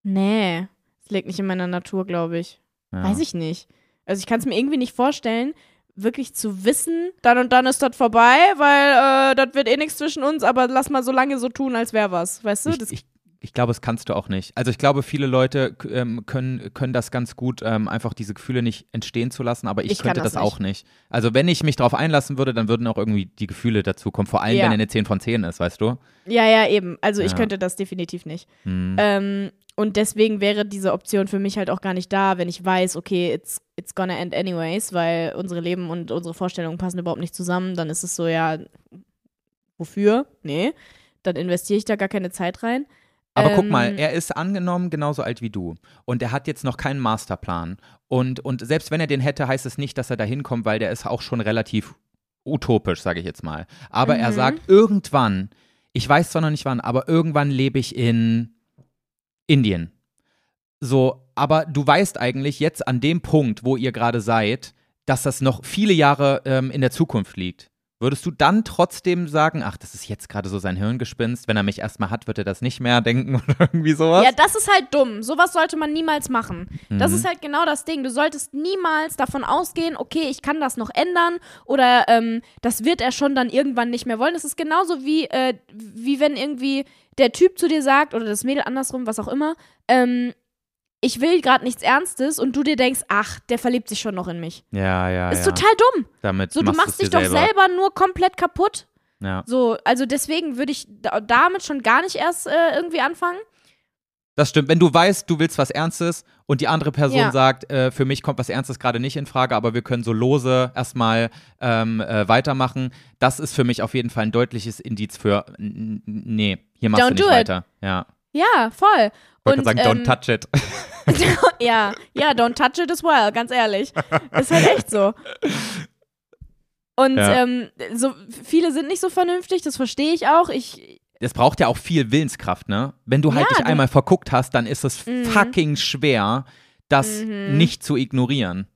Nee, es liegt nicht in meiner Natur, glaube ich. Ja. Weiß ich nicht. Also ich kann es mir irgendwie nicht vorstellen, wirklich zu wissen, dann und dann ist das vorbei, weil äh, das wird eh nichts zwischen uns, aber lass mal so lange so tun, als wäre was. Weißt du? Ich, ich, ich glaube, das kannst du auch nicht. Also ich glaube, viele Leute ähm, können, können das ganz gut, ähm, einfach diese Gefühle nicht entstehen zu lassen, aber ich, Ich könnte das das, auch nicht. Also wenn ich mich darauf einlassen würde, dann würden auch irgendwie die Gefühle dazu kommen. Vor allem, Ja. wenn er eine 10 von 10 ist, weißt du? ja, ja, eben. Also ich Ja. könnte das definitiv nicht. Hm. Ähm, und deswegen wäre diese Option für mich halt auch gar nicht da, wenn ich weiß, okay, it's, it's gonna end anyways, weil unsere Leben und unsere Vorstellungen passen überhaupt nicht zusammen. Dann ist es so, ja, wofür? Nee. Dann investiere ich da gar keine Zeit rein. Aber guck Ähm, mal, er ist angenommen genauso alt wie du. Und er hat jetzt noch keinen Masterplan. Und, und selbst wenn er den hätte, heißt es nicht, dass er da hinkommt, weil der ist auch schon relativ utopisch, sage ich jetzt mal. Aber er Mhm. sagt, irgendwann, ich weiß zwar noch nicht wann, aber irgendwann lebe ich in Indien. So, aber du weißt eigentlich jetzt an dem Punkt, wo ihr gerade seid, dass das noch viele Jahre ähm, in der Zukunft liegt. Würdest du dann trotzdem sagen, ach, das ist jetzt gerade so sein Hirngespinst, wenn er mich erstmal hat, wird er das nicht mehr denken oder irgendwie sowas? Ja, das ist halt dumm. Sowas sollte man niemals machen. Das Mhm. ist halt genau das Ding. Du solltest niemals davon ausgehen, okay, ich kann das noch ändern oder ähm, das wird er schon dann irgendwann nicht mehr wollen. Das ist genauso wie, äh, wie wenn irgendwie der Typ zu dir sagt oder das Mädel andersrum, was auch immer, ähm, ich will gerade nichts Ernstes und du dir denkst, ach, der verliebt sich schon noch in mich. Ja, ja, ist ja. total dumm. Damit So, du machst dich doch selber nur komplett kaputt. Ja. So, also deswegen würde ich da, damit schon gar nicht erst äh, irgendwie anfangen. Das stimmt. Wenn du weißt, du willst was Ernstes und die andere Person Ja. sagt, äh, für mich kommt was Ernstes gerade nicht in Frage, aber wir können so lose erstmal ähm, äh, weitermachen, das ist für mich auf jeden Fall ein deutliches Indiz für, nee, hier machst Don't du nicht do it. weiter. Ja. Ja, voll. Ich wollte sagen, ähm, don't touch it. Ja, ja, don't touch it as well, ganz ehrlich. Ist halt echt so. Und Ja. ähm, so viele sind nicht so vernünftig, das verstehe ich auch. Ich, Es braucht ja auch viel Willenskraft, ne? Wenn du halt Ja, dich einmal verguckt hast, dann ist es Mhm. fucking schwer, das Mhm. nicht zu ignorieren.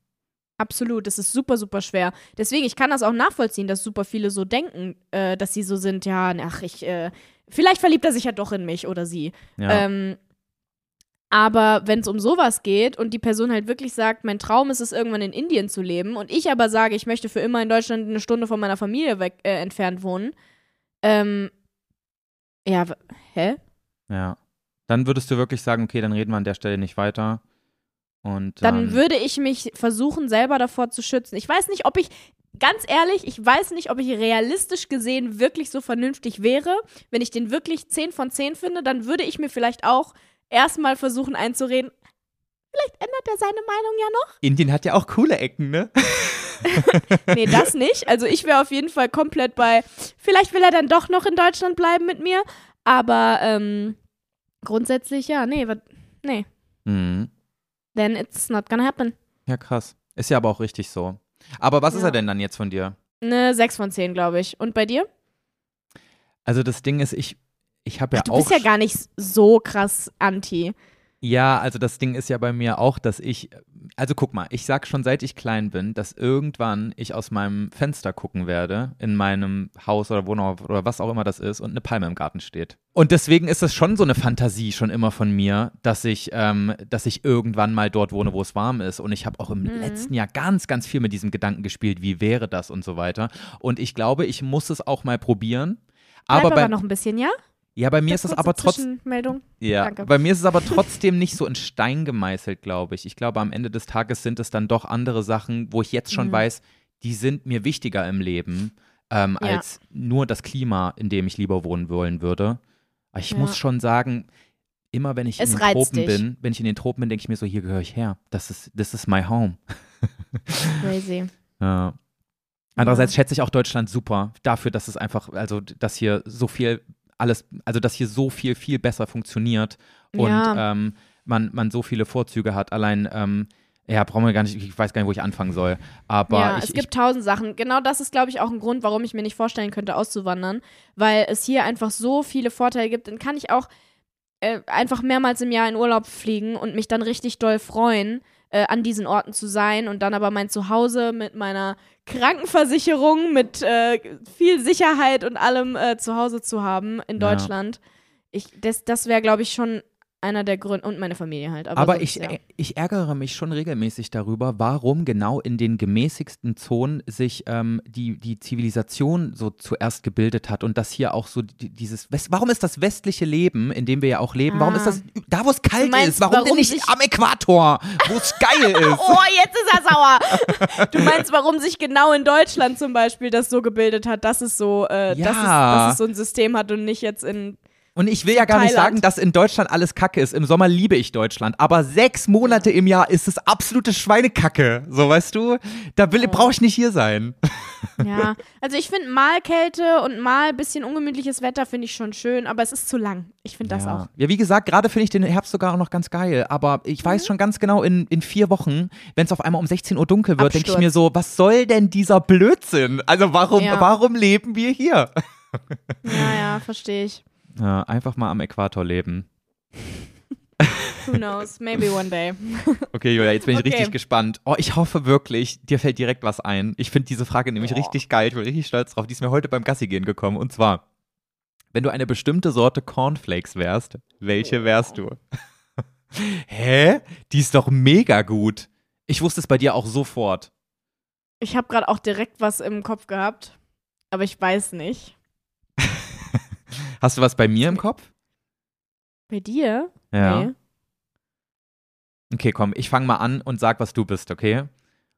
absolut, das ist super, super schwer. Deswegen, ich kann das auch nachvollziehen, dass super viele so denken, äh, dass sie so sind, ja, ach, ich, äh, vielleicht verliebt er sich ja doch in mich oder sie. Ja. Ähm, aber wenn es um sowas geht und die Person halt wirklich sagt, mein Traum ist es, irgendwann in Indien zu leben und ich aber sage, ich möchte für immer in Deutschland eine Stunde von meiner Familie weg, äh, entfernt wohnen, ähm, ja, hä? ja. Dann würdest du wirklich sagen, okay, dann reden wir an der Stelle nicht weiter. Und Dann dann, würde ich mich versuchen, selber davor zu schützen. Ich weiß nicht, ob ich, ganz ehrlich, ich weiß nicht, ob ich realistisch gesehen wirklich so vernünftig wäre. Wenn ich den wirklich 10 von 10 finde, dann würde ich mir vielleicht auch erstmal versuchen einzureden, vielleicht ändert er seine Meinung ja noch. Indien hat ja auch coole Ecken, ne? Nee, das nicht. Also ich wäre auf jeden Fall komplett bei, vielleicht will er dann doch noch in Deutschland bleiben mit mir. Aber ähm, grundsätzlich, ja, nee, nee. Mhm. Then it's not gonna happen. Ja, krass. Ist ja aber auch richtig so. Aber was ist Ja. er denn dann jetzt von dir? Eine 6 von 10, glaube ich. Und bei dir? Also das Ding ist, ich, ich habe ja Du auch. bist ja gar nicht so krass anti. ja, also das Ding ist ja bei mir auch, dass ich also guck mal, ich sag schon seit ich klein bin, dass irgendwann ich aus meinem Fenster gucken werde, in meinem Haus oder Wohnhaus oder was auch immer das ist und eine Palme im Garten steht. Und deswegen ist es schon so eine Fantasie schon immer von mir, dass ich, ähm, dass ich irgendwann mal dort wohne, wo es warm ist. Und ich habe auch im Mhm. letzten Jahr ganz, ganz viel mit diesem Gedanken gespielt, wie wäre das und so weiter. Und ich glaube, ich muss es auch mal probieren. Bleib Aber aber, bei, noch ein bisschen, ja? Ja, bei mir ist es Kurze aber trotzdem. Ja, Danke. bei mir ist es aber trotzdem nicht so in Stein gemeißelt, glaube ich. Ich glaube, am Ende des Tages sind es dann doch andere Sachen, wo ich jetzt schon Mhm. weiß, die sind mir wichtiger im Leben, ähm, Ja. als nur das Klima, in dem ich lieber wohnen wollen würde. Aber ich Ja. muss schon sagen, immer wenn ich Es in den Tropen dich. bin, wenn ich in den Tropen bin, denke ich mir so, hier gehöre ich her. Das ist, this is my home. Crazy. Ja. Andererseits schätze ich auch Deutschland super dafür, dass es einfach, also dass hier so viel alles, also dass hier so viel, viel besser funktioniert und Ja. ähm, man, man so viele Vorzüge hat. Allein, ähm, ja, brauchen wir gar nicht, ich weiß gar nicht, wo ich anfangen soll. Aber ja, ich, es gibt tausend Sachen. Genau das ist, glaube ich, auch ein Grund, warum ich mir nicht vorstellen könnte, auszuwandern, weil es hier einfach so viele Vorteile gibt. Dann kann ich auch äh, einfach mehrmals im Jahr in Urlaub fliegen und mich dann richtig doll freuen, äh, an diesen Orten zu sein und dann aber mein Zuhause mit meiner Krankenversicherung, mit äh, viel Sicherheit und allem äh, zu Hause zu haben in Ja. Deutschland. Ich, das das wäre, glaube ich, schon einer der Gründe und meine Familie halt. Aber, Aber sonst, ich, ja. ich ärgere mich schon regelmäßig darüber, warum genau in den gemäßigsten Zonen sich ähm, die, die Zivilisation so zuerst gebildet hat und dass hier auch so die, dieses, West warum ist das westliche Leben, in dem wir ja auch leben, warum Ah. ist das da, wo es kalt meinst, ist, warum, warum nicht am Äquator, wo es geil ist? Oh, jetzt ist er sauer. Du meinst, warum sich genau in Deutschland zum Beispiel das so gebildet hat, dass es so, äh, Ja. dass, es, dass es so ein System hat und nicht jetzt in. Und ich will ja gar nicht Thailand. sagen, dass in Deutschland alles Kacke ist. Im Sommer liebe ich Deutschland, aber sechs Monate im Jahr ist es absolute Schweinekacke. So, weißt du? Da will, brauche ich nicht hier sein. Ja, also ich finde mal Kälte und mal ein bisschen ungemütliches Wetter finde ich schon schön, aber es ist zu lang. Ich finde das ja. auch. Ja, wie gesagt, gerade finde ich den Herbst sogar auch noch ganz geil. Aber ich Mhm. weiß schon ganz genau, in, in vier Wochen, wenn es auf einmal um 16 Uhr dunkel wird, denke ich mir so, was soll denn dieser Blödsinn? Also warum, Ja. warum leben wir hier? Ja, ja, verstehe ich. Ja, einfach mal am Äquator leben. Who knows? Maybe one day. Okay, Julia, jetzt bin ich Okay. richtig gespannt. Oh, ich hoffe wirklich, dir fällt direkt was ein. Ich finde diese Frage nämlich Boah. richtig geil. Ich bin richtig stolz drauf. Die ist mir heute beim Gassi gehen gekommen. Und zwar, wenn du eine bestimmte Sorte Cornflakes wärst, welche wärst du? Hä? Die ist doch mega gut. Ich wusste es bei dir auch sofort. Ich habe gerade auch direkt was im Kopf gehabt, aber ich weiß nicht. Hast du was bei mir im Kopf? Bei dir? Ja. Nee. Okay, komm, ich fange mal an und sag, was du bist, okay?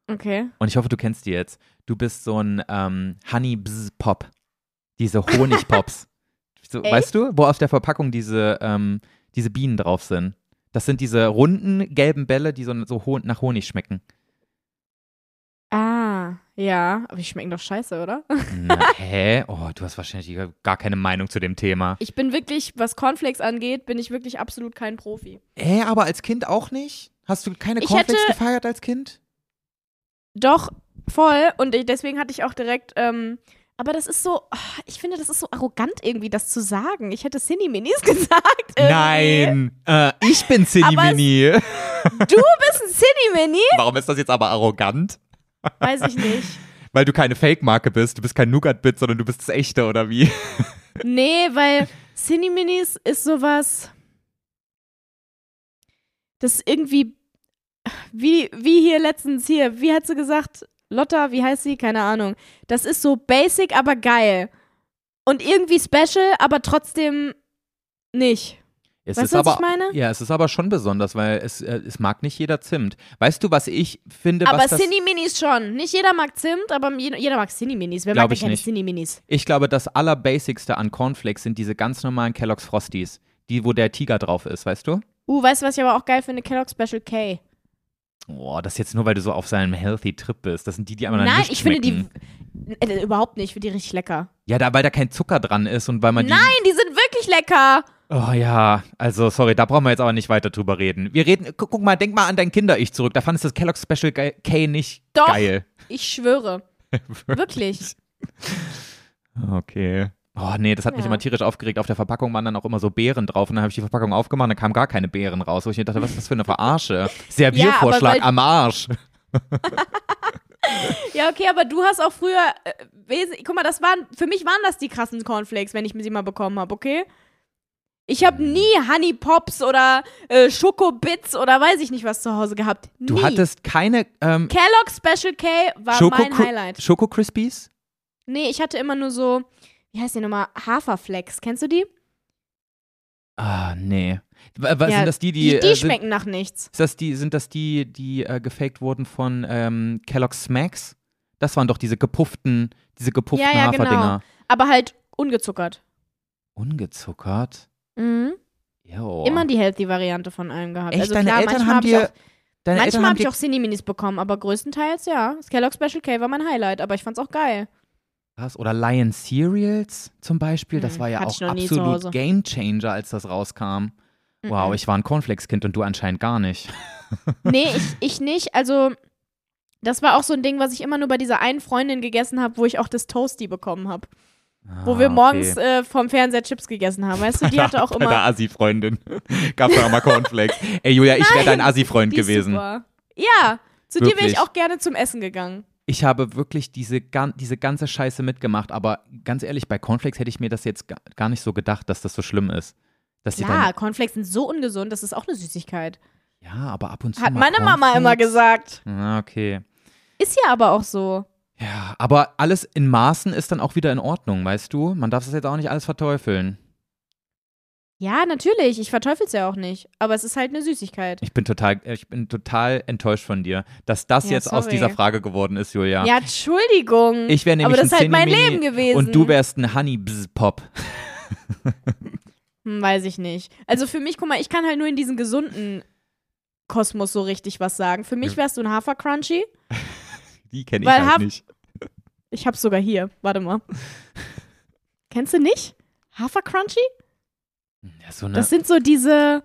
Okay. Und ich hoffe, du kennst die jetzt. Du bist so ein ähm, Honey Bzz Pop. Diese Honigpops. so, weißt du, wo auf der Verpackung diese, ähm, diese Bienen drauf sind? Das sind diese runden, gelben Bälle, die so, so nach Honig schmecken. Ah, ja, aber die schmecken doch scheiße, oder? Na, hä? Oh, du hast wahrscheinlich gar keine Meinung zu dem Thema. Ich bin wirklich, was Cornflakes angeht, bin ich wirklich absolut kein Profi. Hä, aber als Kind auch nicht? Hast du keine Ich Cornflakes hätte- gefeiert als Kind? Doch, voll. Und deswegen hatte ich auch direkt, ähm, aber das ist so, ah, ich finde, das ist so arrogant irgendwie, das zu sagen. Ich hätte Cindy Minis gesagt. irgendwie. Nein, äh, ich bin Cindy Aber es- Mini. Du bist ein Cindy Mini? Warum ist das jetzt aber arrogant? Weiß ich nicht. Weil du keine Fake-Marke bist. Du bist kein Nougat-Bit, sondern du bist das echte, oder wie? Nee, weil Cindy Minis ist sowas. Das ist irgendwie. Wie, wie hier letztens hier, wie hat sie gesagt? Lotta, wie heißt sie? Keine Ahnung. Das ist so basic, aber geil. Und irgendwie special, aber trotzdem nicht. Es Weißt ist du, was aber, ich meine? Ja, es ist aber schon besonders, weil es, äh, es mag nicht jeder Zimt. Weißt du, was ich finde, Aber was das, Cindy Minis schon. Nicht jeder mag Zimt, aber jeder, mag Cindy Minis. Wer mag ich keine nicht. Cindy Minis? ich glaube, das allerbasicste an Cornflakes sind diese ganz normalen Kellogg's Frosties, die, wo der Tiger drauf ist, weißt du? Uh, weißt du, was ich aber auch geil finde? Kellogg Special K. Oh, das jetzt nur, weil du so auf seinem healthy Trip bist. Das sind die, die einmal Nein, nicht ich finde die. Äh, überhaupt nicht. Ich finde die richtig lecker. Ja, da, weil da kein Zucker dran ist und weil man die. Nein, die sind wirklich lecker. Oh ja, also sorry, da brauchen wir jetzt aber nicht weiter drüber reden. Wir reden, guck, guck mal, denk mal an dein Kinder-Ich zurück. Da fandest du das Kellogg's Special K nicht Doch. geil. Ich schwöre. Wirklich. Okay. Oh nee, das hat mich Ja. immer tierisch aufgeregt. Auf der Verpackung waren dann auch immer so Beeren drauf und dann habe ich die Verpackung aufgemacht und dann kamen gar keine Beeren raus. Wo ich mir dachte, was ist das für eine Verarsche? Serviervorschlag weil- am Arsch. Ja, okay, aber du hast auch früher. Äh, guck mal, das waren. Für mich waren das die krassen Cornflakes, wenn ich sie mal bekommen habe, okay? Ich habe nie Honey Pops oder äh, Schokobits oder weiß ich nicht was zu Hause gehabt. Nie. Du hattest keine ähm, Kellogg's Special K war Schoko, mein Highlight. Schoko Crispies? Nee, ich hatte immer nur so, wie heißt die nochmal? Haferflex. Kennst du die? Ah, nee. Was Ja, sind das die, die, Die, die äh, sind, schmecken nach nichts. das die, sind das die, die äh, gefaked wurden von ähm, Kellogg's Smacks? Das waren doch diese gepufften, diese gepufften Ja, ja, genau. Haferdinger. Aber halt ungezuckert. Ungezuckert? Mhm. Jo. Immer die Healthy-Variante von allem gehabt. Echt, also deine klar, Eltern manchmal haben dir, auch, deine manchmal habe ich auch Cine-Minis bekommen, aber größtenteils ja. Das Kellogg's Special K war mein Highlight, aber ich fand's auch geil. krass. Oder Lion Cereals zum Beispiel. Das Hm, war ja auch absolut. Game Changer, als das rauskam. Wow, Mhm. ich war ein Cornflakes-Kind und du anscheinend gar nicht. Nee, ich, ich nicht. Also, das war auch so ein Ding, was ich immer nur bei dieser einen Freundin gegessen habe, wo ich auch das Toasty bekommen habe. Wo Ah, wir morgens okay. äh, vom Fernseher Chips gegessen haben. Weißt du, die hatte auch Deine immer. Assi-Freundin. Gab da auch mal Cornflakes. Ey, Julia, ich wäre dein Assi-Freund gewesen. Super. Ja, zu dir wäre Wirklich. ich auch gerne zum Essen gegangen. Ich habe wirklich diese, diese ganze Scheiße mitgemacht, aber ganz ehrlich, bei Cornflakes hätte ich mir das jetzt ga gar nicht so gedacht, dass das so schlimm ist. Dass Klar, Cornflakes sind so ungesund, das ist auch eine Süßigkeit. ja, aber ab und zu Hat meine Mama immer gesagt. Ah, okay. Ist ja aber auch so. Ja, aber alles in Maßen ist dann auch wieder in Ordnung, weißt du? Man darf das jetzt auch nicht alles verteufeln. Ja, natürlich. Ich verteufel's ja auch nicht. Aber es ist halt eine Süßigkeit. Ich bin total, ich bin total enttäuscht von dir, dass das Ja, jetzt aus sorry. dieser Frage geworden ist, Julia. Ja, Entschuldigung. Ich wäre nämlich aber das ist ein halt mein Leben gewesen. Und du wärst ein Honey Pop. Hm, weiß ich nicht. Also für mich, guck mal, ich kann halt nur in diesen gesunden Kosmos so richtig was sagen. Für mich wärst du ein Hafer-Crunchy. Die kenne ich Weil halt Haf- nicht. Ich hab's sogar hier. Warte mal. Kennst du nicht? Hafer-Crunchy? Ja, so eine, Das sind so diese.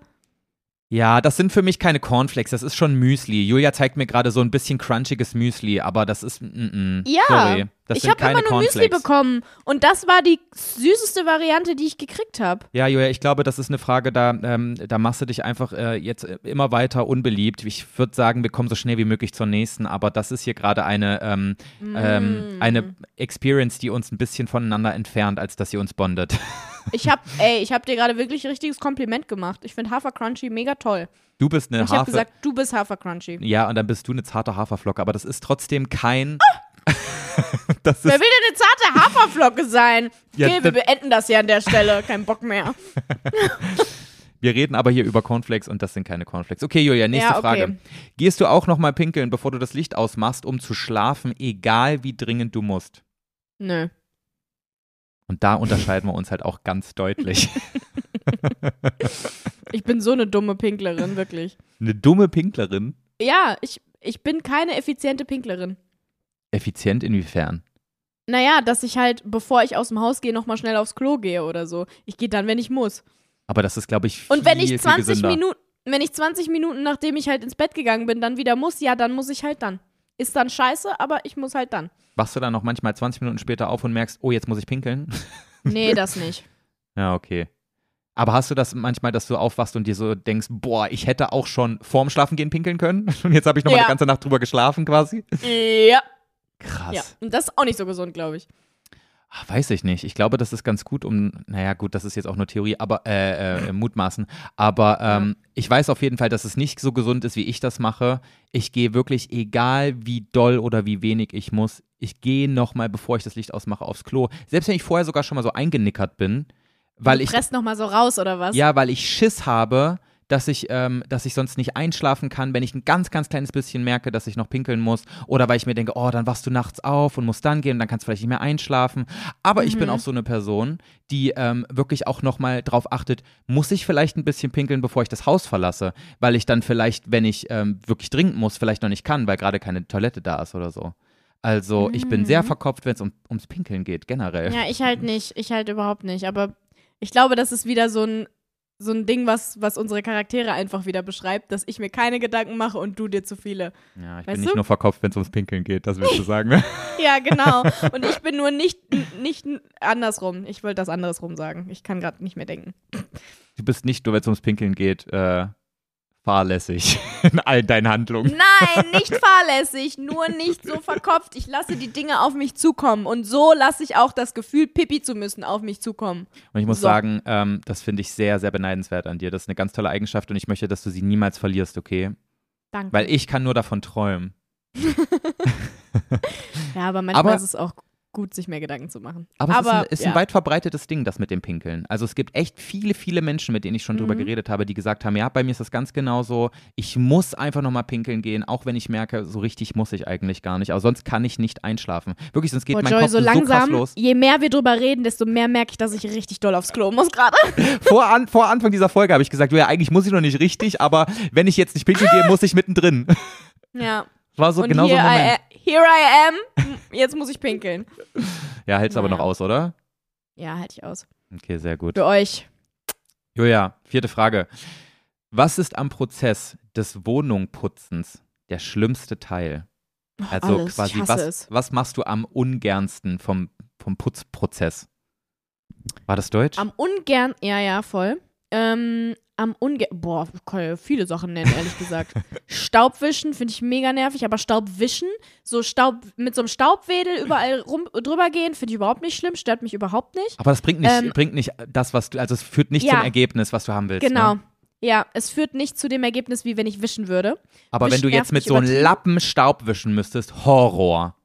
ja, das sind für mich keine Cornflakes, das ist schon Müsli. Julia zeigt mir gerade so ein bisschen crunchiges Müsli, aber das ist, mm, mm, Ja, sorry. Das ich habe immer nur Müsli Cornflakes. bekommen. Und das war die süßeste Variante, die ich gekriegt habe. Ja, Julia, ich glaube, das ist eine Frage, da, ähm, da machst du dich einfach äh, jetzt äh, immer weiter unbeliebt. Ich würde sagen, wir kommen so schnell wie möglich zur nächsten, aber das ist hier gerade eine, ähm, ähm, Mm. eine Experience, die uns ein bisschen voneinander entfernt, als dass sie uns bondet. Ich hab, ey, ich hab dir gerade wirklich ein richtiges Kompliment gemacht. Ich finde Hafer Crunchy mega toll. Du bist eine Ich habe Hafer. gesagt, du bist Hafer Crunchy. ja, und dann bist du eine zarte Haferflocke, aber das ist trotzdem kein. das Wer will denn eine zarte Haferflocke sein? Ja, Okay, wir beenden das hier an der Stelle. Kein Bock mehr. wir reden aber hier über Cornflakes und das sind keine Cornflakes. Okay, Julia, nächste Ja, okay. Frage. Gehst du auch nochmal pinkeln, bevor du das Licht ausmachst, um zu schlafen, egal wie dringend du musst? Nö. Und da unterscheiden wir uns halt auch ganz deutlich. Ich bin so eine dumme Pinklerin, wirklich. Eine dumme Pinklerin. Ja, ich, ich bin keine effiziente Pinklerin. Effizient inwiefern? Naja, dass ich halt, bevor ich aus dem Haus gehe, nochmal schnell aufs Klo gehe oder so. Ich gehe dann, wenn ich muss. Aber das ist, glaube ich, viel, Und wenn ich viel 20 gesünder. Minuten, wenn ich 20 Minuten, nachdem ich halt ins Bett gegangen bin, dann wieder muss, ja, dann muss ich halt dann. Ist dann scheiße, aber ich muss halt dann. Wachst du dann noch manchmal 20 Minuten später auf und merkst, oh, jetzt muss ich pinkeln? Nee, das nicht. Ja, okay. Aber hast du das manchmal, dass du aufwachst und dir so denkst, boah, ich hätte auch schon vorm Schlafengehen pinkeln können? Und jetzt habe ich noch mal Ja. eine ganze Nacht drüber geschlafen quasi? ja. Krass. Ja. Und das ist auch nicht so gesund, glaube ich. Ach, Weiß ich nicht. Ich glaube, das ist ganz gut, um, naja, gut, das ist jetzt auch nur Theorie, aber äh, äh, Mutmaßen. Aber ähm, ich weiß auf jeden Fall, dass es nicht so gesund ist, wie ich das mache. Ich gehe wirklich, egal wie doll oder wie wenig ich muss, ich gehe nochmal, bevor ich das Licht ausmache, aufs Klo. Selbst wenn ich vorher sogar schon mal so eingenickert bin, weil du ich presst noch mal so raus oder was? ja, weil ich Schiss habe, dass ich, ähm, dass ich sonst nicht einschlafen kann, wenn ich ein ganz, ganz kleines bisschen merke, dass ich noch pinkeln muss. Oder weil ich mir denke, oh, dann wachst du nachts auf und musst dann gehen und dann kannst du vielleicht nicht mehr einschlafen. Aber ich bin Mhm. auch so eine Person, die ähm, wirklich auch nochmal drauf achtet, muss ich vielleicht ein bisschen pinkeln, bevor ich das Haus verlasse? Weil ich dann vielleicht, wenn ich ähm, wirklich dringend muss, vielleicht noch nicht kann, weil gerade keine Toilette da ist oder so. Also ich bin sehr Mhm. verkopft, wenn es um, ums Pinkeln geht, generell. Ja, ich halt nicht. Ich halt überhaupt nicht. Aber ich glaube, das ist wieder so ein, so ein Ding, was, was unsere Charaktere einfach wieder beschreibt, dass ich mir keine Gedanken mache und du dir zu viele. Ja, ich Weißt bin du? nicht nur verkopft, wenn es ums Pinkeln geht, das willst du sagen. ne? Ja, genau. Und ich bin nur nicht, nicht andersrum. Ich wollte das andersrum sagen. Ich kann gerade nicht mehr denken. Du bist nicht nur, wenn es ums Pinkeln geht, äh, fahrlässig in all deinen Handlungen. Nein, nicht fahrlässig, nur nicht so verkopft. Ich lasse die Dinge auf mich zukommen. Und so lasse ich auch das Gefühl, Pipi zu müssen, auf mich zukommen. Und ich muss So. sagen, ähm, das finde ich sehr, sehr beneidenswert an dir. Das ist eine ganz tolle Eigenschaft und ich möchte, dass du sie niemals verlierst, okay? Danke. Weil ich kann nur davon träumen. ja, aber manchmal Aber- ist es auch gut, sich mehr Gedanken zu machen. Aber, es ist, ein, ist ja. ein weit verbreitetes Ding, das mit dem Pinkeln. Also es gibt echt viele, viele Menschen, mit denen ich schon drüber Mhm. geredet habe, die gesagt haben, ja, bei mir ist das ganz genauso. Ich muss einfach nochmal pinkeln gehen, auch wenn ich merke, so richtig muss ich eigentlich gar nicht. Aber sonst kann ich nicht einschlafen. Wirklich, sonst geht Boah, mein Joy, Kopf so so, krass langsam, los. je mehr wir drüber reden, desto mehr merke ich, dass ich richtig doll aufs Klo muss gerade. Vor, an, vor Anfang dieser Folge habe ich gesagt, ja, eigentlich muss ich noch nicht richtig, aber wenn ich jetzt nicht pinkeln gehe, muss ich mittendrin. Ja. War so Und genau so ein I, Moment. Here I am. Jetzt muss ich pinkeln. Ja, hältst aber noch Naja. aus, oder? Ja, halte ich aus. Okay, sehr gut. Für euch. Julia, vierte Frage. Was ist am Prozess des Wohnungputzens der schlimmste Teil? Also Alles. quasi, was, es. was machst du am ungernsten vom, vom Putzprozess? War das Deutsch? Am ungern, ja, ja, voll. Ähm, am ungern, boah, ich kann ja viele Sachen nennen, ehrlich gesagt. Staubwischen finde ich mega nervig, aber Staubwischen, so Staub, mit so einem Staubwedel überall rum, drüber gehen, finde ich überhaupt nicht schlimm, stört mich überhaupt nicht. aber das bringt nicht, ähm, bringt nicht das, was du, also es führt nicht Ja. zum Ergebnis, was du haben willst. Genau. Ne? Ja, es führt nicht zu dem Ergebnis, wie wenn ich wischen würde. Aber wenn Wischen du jetzt mit so einem. Lappen Staub wischen müsstest, Horror.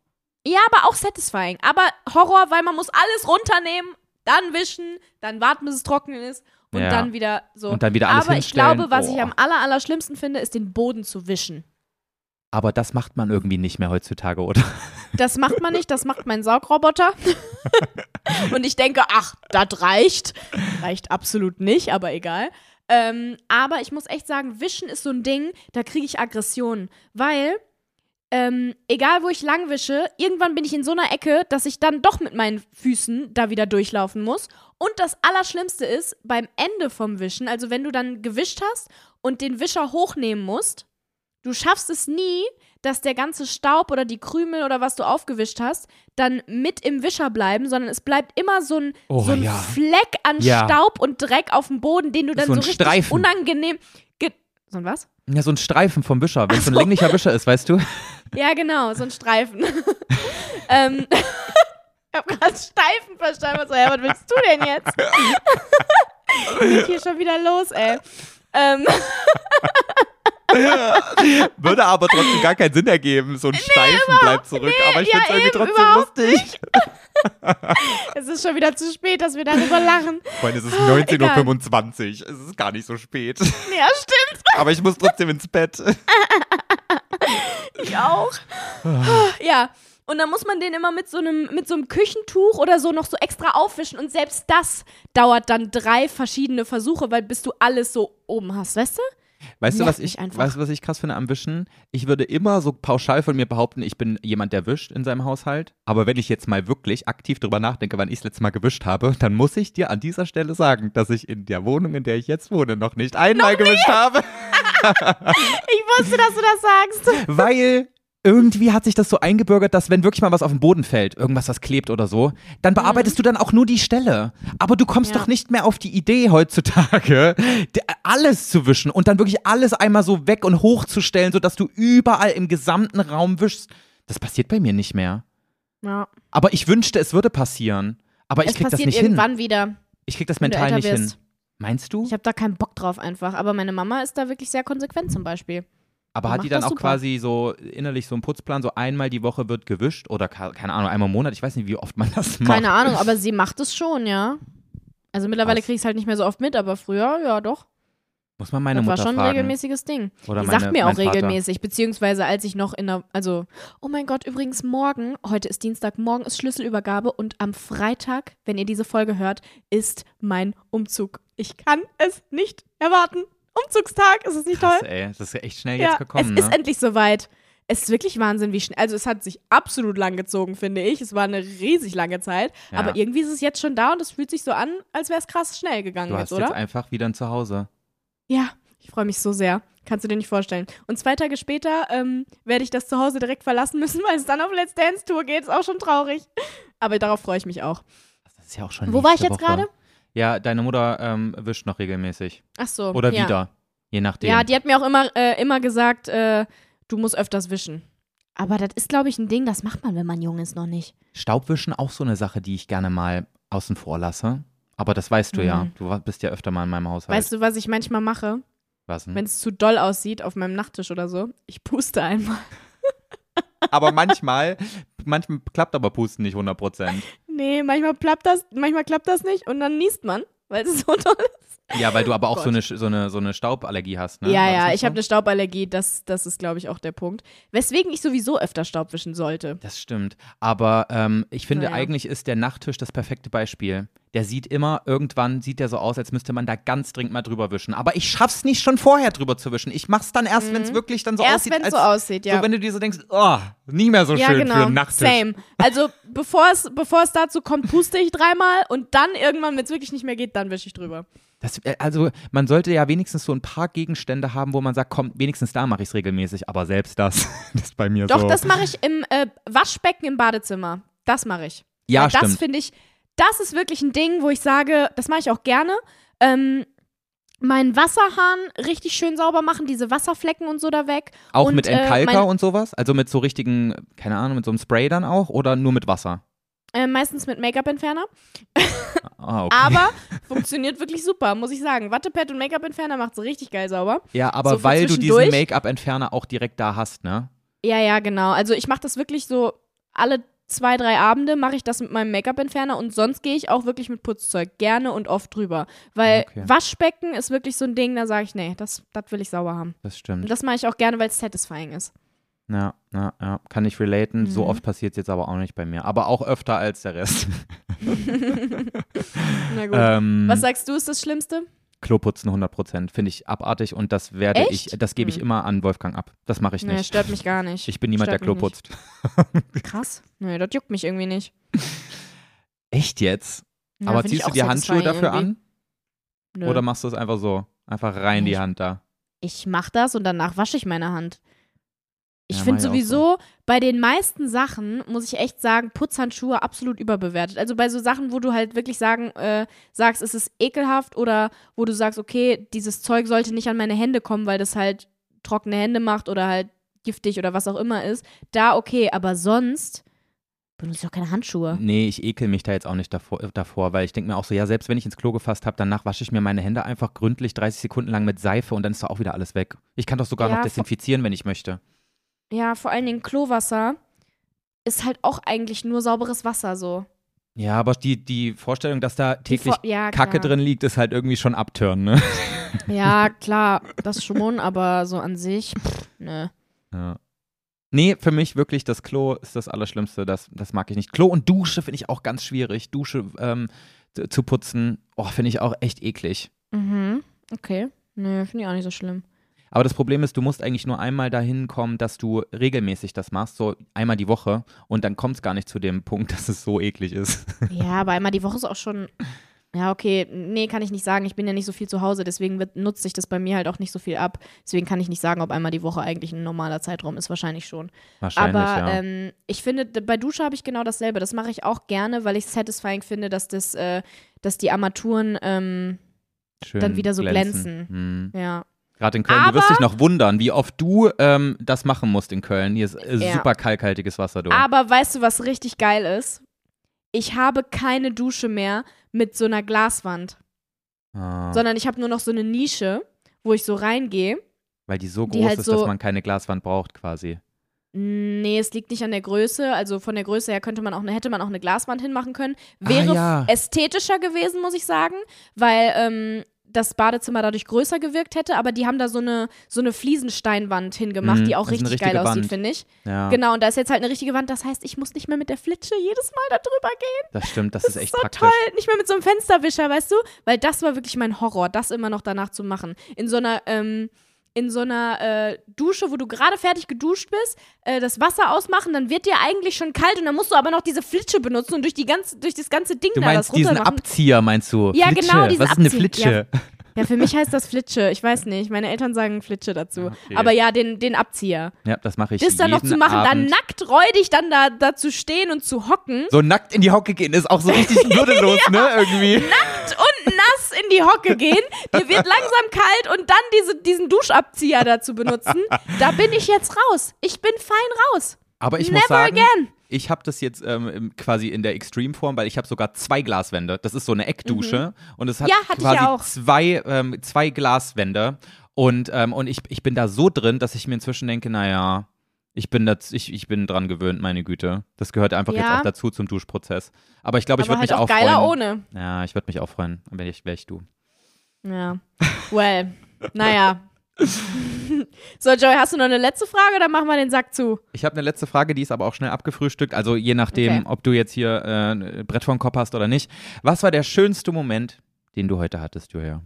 Ja, aber auch satisfying. Aber Horror, weil man muss alles runternehmen, dann wischen, dann warten, bis es trocken ist und Ja. dann wieder so. Und dann wieder alles aber ich glaube, was ich Boah. am aller, aller schlimmsten finde, ist den Boden zu wischen. Aber das macht man irgendwie nicht mehr heutzutage, oder? Das macht man nicht, das macht mein Saugroboter. und ich denke, ach, das reicht. Reicht absolut nicht, aber egal. Ähm, aber ich muss echt sagen, Wischen ist so ein Ding, da kriege ich Aggressionen. Weil, ähm, egal wo ich lang wische, irgendwann bin ich in so einer Ecke, dass ich dann doch mit meinen Füßen da wieder durchlaufen muss. Und das Allerschlimmste ist, beim Ende vom Wischen, also wenn du dann gewischt hast und den Wischer hochnehmen musst, du schaffst es nie, dass der ganze Staub oder die Krümel oder was du aufgewischt hast, dann mit im Wischer bleiben, sondern es bleibt immer so ein, Oh, so ein ja. Fleck an Ja. Staub und Dreck auf dem Boden, den du dann So so, richtig Streifen. unangenehm. Ge so ein was? Ja, so ein Streifen vom Wischer, wenn es so ein länglicher Wischer ist, weißt du? Ja, genau, so ein Streifen. ähm, ich habe gerade Steifen verstanden. und So, ja, was willst du denn jetzt? Geht hier schon wieder los, ey. Ähm, Würde aber trotzdem gar keinen Sinn ergeben. So ein Steifen bleibt zurück. aber ich ja, finde es irgendwie trotzdem lustig. es ist schon wieder zu spät, dass wir darüber lachen. Freunde, es ist Ah, 19.25 Uhr. Es ist gar nicht so spät. Ja, stimmt. Aber ich muss trotzdem ins Bett. Ich auch. ja. Und dann muss man den immer mit so einem mit so einem Küchentuch oder so noch so extra aufwischen und selbst das dauert dann drei verschiedene Versuche, weil bis du alles so oben hast, weißt du? Weißt du, was ich, weißt was ich krass finde am Wischen? Ich würde immer so pauschal von mir behaupten, ich bin jemand, der wischt in seinem Haushalt. Aber wenn ich jetzt mal wirklich aktiv drüber nachdenke, wann ich das letzte Mal gewischt habe, dann muss ich dir an dieser Stelle sagen, dass ich in der Wohnung, in der ich jetzt wohne, noch nicht einmal gewischt habe. Ich wusste, dass du das sagst. Weil irgendwie hat sich das so eingebürgert, dass wenn wirklich mal was auf den Boden fällt, irgendwas, was klebt oder so, dann bearbeitest du dann auch nur die Stelle. Aber du kommst Ja. doch nicht mehr auf die Idee heutzutage, alles zu wischen und dann wirklich alles einmal so weg und hochzustellen, sodass du überall im gesamten Raum wischst. Das passiert bei mir nicht mehr. Ja. Aber ich wünschte, es würde passieren. Aber ich es krieg das nicht hin. irgendwann wieder. Ich krieg das mental nicht wirst. hin. Meinst du? Ich habe da keinen Bock drauf einfach. Aber meine Mama ist da wirklich sehr konsequent zum Beispiel. Aber Die hat die dann auch super. quasi so innerlich so einen Putzplan, so einmal die Woche wird gewischt oder keine Ahnung, einmal im Monat? Ich weiß nicht, wie oft man das macht. Keine Ahnung, aber sie macht es schon, ja. Also mittlerweile kriege ich es halt nicht mehr so oft mit, aber früher, ja doch. Muss man meine das war Mutter schon ein fragen. regelmäßiges Ding. Oder Die meine, sagt mir auch regelmäßig, beziehungsweise als ich noch in der, also, oh mein Gott, übrigens morgen, heute ist Dienstag, morgen ist Schlüsselübergabe und am Freitag, wenn ihr diese Folge hört, ist mein Umzug. Ich kann es nicht erwarten. Umzugstag, ist es nicht Krass, toll? ey, das ist ja echt schnell Ja, jetzt gekommen, es ne? ist endlich soweit. Es ist wirklich Wahnsinn, wie schnell. Also, es hat sich absolut lang gezogen, finde ich. Es war eine riesig lange Zeit. Ja. Aber irgendwie ist es jetzt schon da und es fühlt sich so an, als wäre es krass schnell gegangen Du jetzt, hast oder? jetzt einfach wieder ein Zuhause. Ja, ich freue mich so sehr. Kannst du dir nicht vorstellen. Und zwei Tage später ähm, werde ich das Zuhause direkt verlassen müssen, weil es dann auf Let's Dance Tour geht. Ist auch schon traurig. Aber darauf freue ich mich auch. Das ist ja auch schon Wo war ich jetzt gerade? Ja, deine Mutter ähm, wischt noch regelmäßig. Ach so. Oder ja. wieder. Je nachdem. Ja, die hat mir auch immer, äh, immer gesagt, äh, du musst öfters wischen. Aber das ist, glaube ich, ein Ding, das macht man, wenn man jung ist, noch nicht. Staubwischen auch so eine Sache, die ich gerne mal außen vor lasse. Aber das weißt du ja. Mhm. Du wa- bist ja öfter mal in meinem Haushalt. Weißt du, was ich manchmal mache, was denn? wenn es zu doll aussieht auf meinem Nachttisch oder so? Ich puste einmal. aber manchmal, manchmal klappt aber Pusten nicht 100 Prozent. Nee, manchmal klappt das, manchmal klappt das nicht und dann niest man, weil es so toll ist. Ja, weil du aber auch Gott. so eine, so, eine, so eine Stauballergie hast, ne? ja, ja, ich so? habe eine Stauballergie, das, das ist, glaube ich, auch der Punkt. Weswegen ich sowieso öfter Staub wischen sollte. Das stimmt. Aber ähm, ich finde, Naja. eigentlich ist der Nachttisch das perfekte Beispiel. Der sieht immer, irgendwann sieht der so aus, als müsste man da ganz dringend mal drüber wischen. Aber ich schaff's nicht schon vorher drüber zu wischen. Ich mach's dann erst, wenn es wirklich dann so Mhm. Erst aussieht. wenn es so aussieht, ja. So, wenn du dir so denkst, oh, nie mehr so ja, schön genau. für einen Nachttisch. Same. Also bevor es, bevor es dazu kommt, puste ich dreimal und dann irgendwann, wenn es wirklich nicht mehr geht, dann wische ich drüber. Das, äh, also, man sollte ja wenigstens so ein paar Gegenstände haben, wo man sagt, komm, wenigstens da mache ich es regelmäßig. Aber selbst das, das ist bei mir Doch, so. das mache ich im äh, Waschbecken im Badezimmer. Das mache ich. ja, Weil das stimmt. finde ich, das ist wirklich ein Ding, wo ich sage, das mache ich auch gerne. Ähm, meinen Wasserhahn richtig schön sauber machen, diese Wasserflecken und so da weg. Auch und, mit äh, Entkalker mein- und sowas? Also mit so richtigen, keine Ahnung, mit so einem Spray dann auch? Oder nur mit Wasser? Äh, meistens mit Make-up-Entferner. Ah, okay. Aber funktioniert wirklich super, muss ich sagen. Wattepad und Make-up-Entferner macht es richtig geil sauber. ja, aber so weil du diesen. Make-up-Entferner auch direkt da hast, ne? Ja, ja, genau. Also ich mache das wirklich so alle zwei, drei Abende mache ich das mit meinem Make-up-Entferner und sonst gehe ich auch wirklich mit Putzzeug gerne und oft drüber. Weil Okay. Waschbecken ist wirklich so ein Ding, da sage ich, nee, das, das will ich sauber haben. Das Und stimmt. das mache ich auch gerne, weil es satisfying ist. Ja, ja, ja. Kann ich relaten. So Mhm. oft passiert es jetzt aber auch nicht bei mir. Aber auch öfter als der Rest. Na gut. ähm, Was sagst du, ist das Schlimmste? Kloputzen 100 Prozent. Finde ich abartig und das werde Echt? ich, das gebe ich Hm. immer an Wolfgang ab. Das mache ich Nee, nicht. stört mich gar nicht. Ich bin niemand, der Stört Klo mich putzt. Krass. Nee, das juckt mich irgendwie nicht. Echt jetzt? Ja, aber ich ziehst du dir Handschuhe dafür irgendwie. an? Nö. Oder machst du es einfach so? Einfach rein Nee, die ich- Hand da. ich mach das und danach wasche ich meine Hand. Ich Ja, finde sowieso, bei den meisten Sachen, muss ich echt sagen, Putzhandschuhe absolut überbewertet. Also bei so Sachen, wo du halt wirklich sagen, äh, sagst, es ist ekelhaft oder wo du sagst, okay, dieses Zeug sollte nicht an meine Hände kommen, weil das halt trockene Hände macht oder halt giftig oder was auch immer ist, da okay, aber sonst benutze ich auch keine Handschuhe. Nee, ich ekel mich da jetzt auch nicht davor, äh, davor weil ich denke mir auch so, ja, selbst wenn ich ins Klo gefasst habe, danach wasche ich mir meine Hände einfach gründlich 30 Sekunden lang mit Seife und dann ist doch auch wieder alles weg. Ich kann doch sogar Ja, noch desinfizieren, wenn ich möchte. Ja, vor allen Dingen Klowasser ist halt auch eigentlich nur sauberes Wasser so. Ja, aber die, die Vorstellung, dass da täglich Vor- ja, Kacke klar. drin liegt, ist halt irgendwie schon abtören, ne? Ja, klar, das schon, aber so an sich, pff, nö. Ja. Nee, für mich wirklich das Klo ist das Allerschlimmste. Das, das mag ich nicht. Klo und Dusche finde ich auch ganz schwierig. Dusche ähm, zu putzen, oh, finde ich auch echt eklig. Mhm, okay. Nö, finde ich auch nicht so schlimm. Aber das Problem ist, du musst eigentlich nur einmal dahin kommen, dass du regelmäßig das machst, so einmal die Woche. Und dann kommt es gar nicht zu dem Punkt, dass es so eklig ist. Ja, aber einmal die Woche ist auch schon. Ja, okay, nee, kann ich nicht sagen. Ich bin ja nicht so viel zu Hause, deswegen wird, nutzt sich das bei mir halt auch nicht so viel ab. Deswegen kann ich nicht sagen, ob einmal die Woche eigentlich ein normaler Zeitraum ist. Wahrscheinlich schon. Wahrscheinlich, Aber ja. ähm, ich finde, bei Dusche habe ich genau dasselbe. Das mache ich auch gerne, weil ich es satisfying finde, dass das, äh, dass die Armaturen, ähm, dann wieder so Hm. ja. Gerade in Köln. du wirst Aber- dich noch wundern, wie oft du ähm, das machen musst in Köln. Hier ist äh, Ja. super kalkhaltiges Wasser, du. Aber weißt du, was richtig geil ist? Ich habe keine Dusche mehr mit so einer Glaswand, Ah, sondern ich habe nur noch so eine Nische, wo ich so reingehe. weil die so die groß halt ist, dass so- man keine Glaswand braucht, quasi. Nee, es liegt nicht an der Größe. Also von der Größe her könnte man auch, hätte man auch eine Glaswand hinmachen können. Wäre Ah, ja. ästhetischer gewesen, muss ich sagen, weil ähm, das Badezimmer dadurch größer gewirkt hätte. Aber die haben da so eine, so eine Fliesensteinwand hingemacht, Mhm, die auch richtig geil richtige aussieht, Wand. finde ich. Ja, Genau, und da ist jetzt halt eine richtige Wand. Das heißt, ich muss nicht mehr mit der Flitsche jedes Mal da drüber gehen. das stimmt, das, Das ist echt so praktisch. toll. Nicht mehr mit so einem Fensterwischer, weißt du? Weil das war wirklich mein Horror, das immer noch danach zu machen. In so einer, ähm, in so einer äh, Dusche, wo du gerade fertig geduscht bist, äh, das Wasser ausmachen, dann wird dir eigentlich schon kalt und dann musst du aber noch diese Flitsche benutzen und durch, die ganze, durch das ganze Ding Du da meinst das diesen runtermachen. Abzieher, meinst du? Ja, Flitsche. genau, diese Was ist eine Flitsche? Ja, für mich heißt das Flitsche. Ich weiß nicht. Meine Eltern sagen Flitsche dazu. Okay. Aber ja, den, den Abzieher. Ja, das mache ich Das dann noch zu machen, dann Abend. nackt räudig dann da, da zu stehen und zu hocken So nackt in die Hocke gehen ist auch so richtig würdelos, ne? Irgendwie. und nass in die Hocke gehen. Dir wird langsam kalt und dann diese, diesen Duschabzieher dazu benutzen. Da bin ich jetzt raus. Ich bin fein raus. Aber ich Never muss sagen, again. Ich habe das jetzt ähm, quasi in der Extreme-Form, weil ich habe sogar zwei Glaswände. Das ist so eine Eckdusche und es hat Mhm. Ja, quasi zwei, ähm, zwei Glaswände. Und, ähm, und ich, ich bin da so drin, dass ich mir inzwischen denke, naja, ich bin, das, ich, ich bin dran gewöhnt, meine Güte. Das gehört einfach jetzt Ja. auch dazu zum Duschprozess. Aber ich glaube, ich würde halt mich auch auch geiler freuen. ohne. Ja, ich würde mich auch freuen, wenn ich, wär ich du. Ja. Well. Naja. so, Joey, hast du noch eine letzte Frage oder machen wir den Sack zu? Ich habe eine letzte Frage, die ist aber auch schnell abgefrühstückt. Also je nachdem, Okay. ob du jetzt hier äh, Brett vor den Kopf hast oder nicht. Was war der schönste Moment, den du heute hattest, Julia?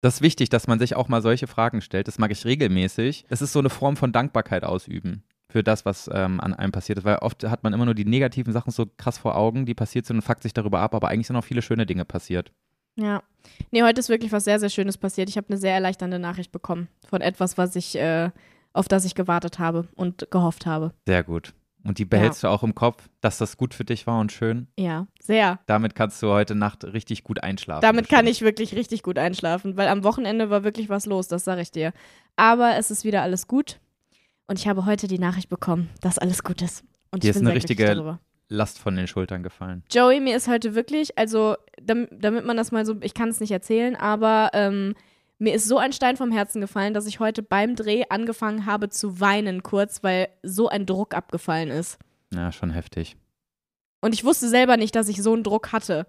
Das ist wichtig, dass man sich auch mal solche Fragen stellt. Das mag ich regelmäßig. Es ist so eine Form von Dankbarkeit ausüben für das, was ähm, an einem passiert ist. Weil oft hat man immer nur die negativen Sachen so krass vor Augen, die passiert sind und fuckt sich darüber ab. Aber eigentlich sind auch viele schöne Dinge passiert. Ja. Nee, heute ist wirklich was sehr, sehr Schönes passiert. Ich habe eine sehr erleichternde Nachricht bekommen von etwas, was ich, äh, auf das ich gewartet habe und gehofft habe. Sehr gut. Und die behältst du auch im Kopf, dass das gut für dich war und schön. Ja, sehr. Damit kannst du heute Nacht richtig gut einschlafen. Damit kann bestimmt. ich wirklich richtig gut einschlafen, weil am Wochenende war wirklich was los, das sage ich dir. Aber es ist wieder alles gut und ich habe heute die Nachricht bekommen, dass alles gut ist. Und Dir ich ist bin eine richtige- darüber. Last von den Schultern gefallen. Joey, mir ist heute wirklich, also damit, man das mal so, ich kann es nicht erzählen, aber ähm, mir ist so ein Stein vom Herzen gefallen, dass ich heute beim Dreh angefangen habe zu weinen kurz, weil so ein Druck abgefallen ist. Ja, schon heftig. Und ich wusste selber nicht, dass ich so einen Druck hatte.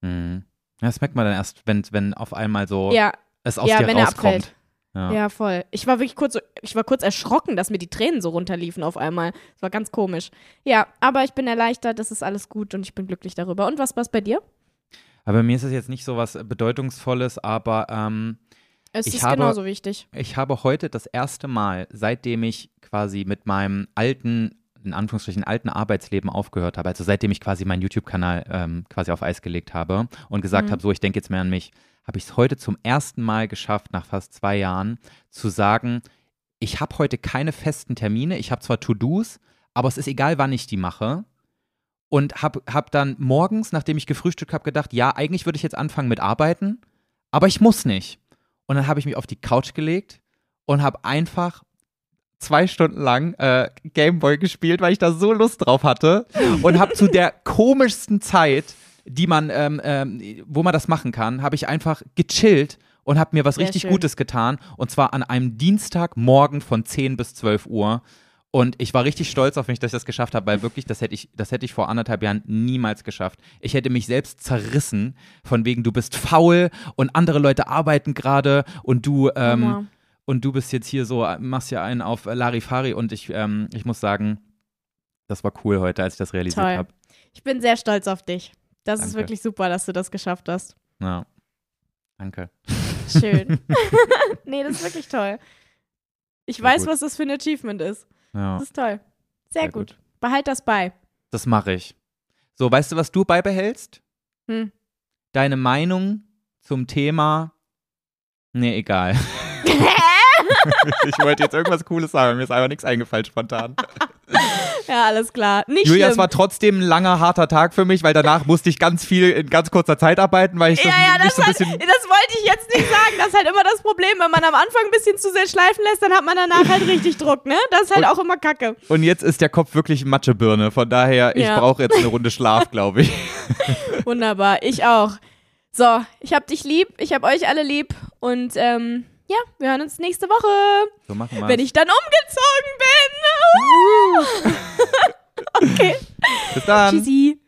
Mhm. Ja, das merkt man dann erst, wenn, wenn auf einmal so Ja, es aus ja, dir wenn rauskommt. Ja. Ja, voll. Ich war wirklich kurz, ich war kurz erschrocken, dass mir die Tränen so runterliefen auf einmal. Das war ganz komisch. Ja, aber ich bin erleichtert, das ist alles gut und ich bin glücklich darüber. Und was war's bei dir? Aber mir ist es jetzt nicht so was Bedeutungsvolles, aber ähm, Es ist habe- genauso wichtig. ich habe heute das erste Mal, seitdem ich quasi mit meinem alten, in Anführungsstrichen alten Arbeitsleben aufgehört habe, also seitdem ich quasi meinen YouTube-Kanal ähm, quasi auf Eis gelegt habe und gesagt Mhm. habe, so, ich denke jetzt mehr an mich, habe ich es heute zum ersten Mal geschafft, nach fast zwei Jahren, zu sagen, ich habe heute keine festen Termine, ich habe zwar To-Dos, aber es ist egal, wann ich die mache. Und habe hab dann morgens, nachdem ich gefrühstückt habe, gedacht, ja, eigentlich würde ich jetzt anfangen mit Arbeiten, aber ich muss nicht. Und dann habe ich mich auf die Couch gelegt und habe einfach zwei Stunden lang äh, Gameboy gespielt, weil ich da so Lust drauf hatte und habe zu der komischsten Zeit, die man, ähm, ähm, wo man das machen kann, habe ich einfach gechillt und habe mir was Sehr richtig schön. Gutes getan und zwar an einem Dienstagmorgen von 10 bis 12 Uhr. Und ich war richtig stolz auf mich, dass ich das geschafft habe, weil wirklich, das hätte ich, das hätte ich vor anderthalb Jahren niemals geschafft. Ich hätte mich selbst zerrissen, von wegen, du bist faul und andere Leute arbeiten gerade und du, ähm. Und du bist jetzt hier so, äh, machst ja einen auf äh, Larifari und ich, ähm, ich muss sagen, das war cool heute, als ich das realisiert habe. Ich bin sehr stolz auf dich. Das ist Danke. wirklich super, dass du das geschafft hast. Ja. Danke. Schön. nee, das ist wirklich toll. Ich Sehr weiß, gut. was das für ein Achievement ist. Ja, Das ist toll. Sehr, Sehr gut. gut. Behalt das bei. das mache ich. So, weißt du, was du beibehältst? Hm. Deine Meinung zum Thema. Nee, egal. ich wollte jetzt irgendwas Cooles sagen, mir ist einfach nichts eingefallen spontan. Ja, alles klar. Nicht Julia, es schlimm. war trotzdem ein langer, harter Tag für mich, weil danach musste ich ganz viel in ganz kurzer Zeit arbeiten, weil ich ja, ja, das, so ein halt, das wollte ich jetzt nicht sagen. Das ist halt immer das Problem. Wenn man am Anfang ein bisschen zu sehr schleifen lässt, dann hat man danach halt richtig Druck, ne? Das ist halt Und- auch immer kacke. Und jetzt ist der Kopf wirklich Matschebirne. Von daher, ich Ja. brauche jetzt eine Runde Schlaf, glaube ich. Wunderbar. Ich auch. So, ich hab dich lieb. Ich hab euch alle lieb. Und ähm, ja, wir hören uns nächste Woche. So machen wir Wenn ich dann umgezogen bin. okay. Bis dann. Tschüssi.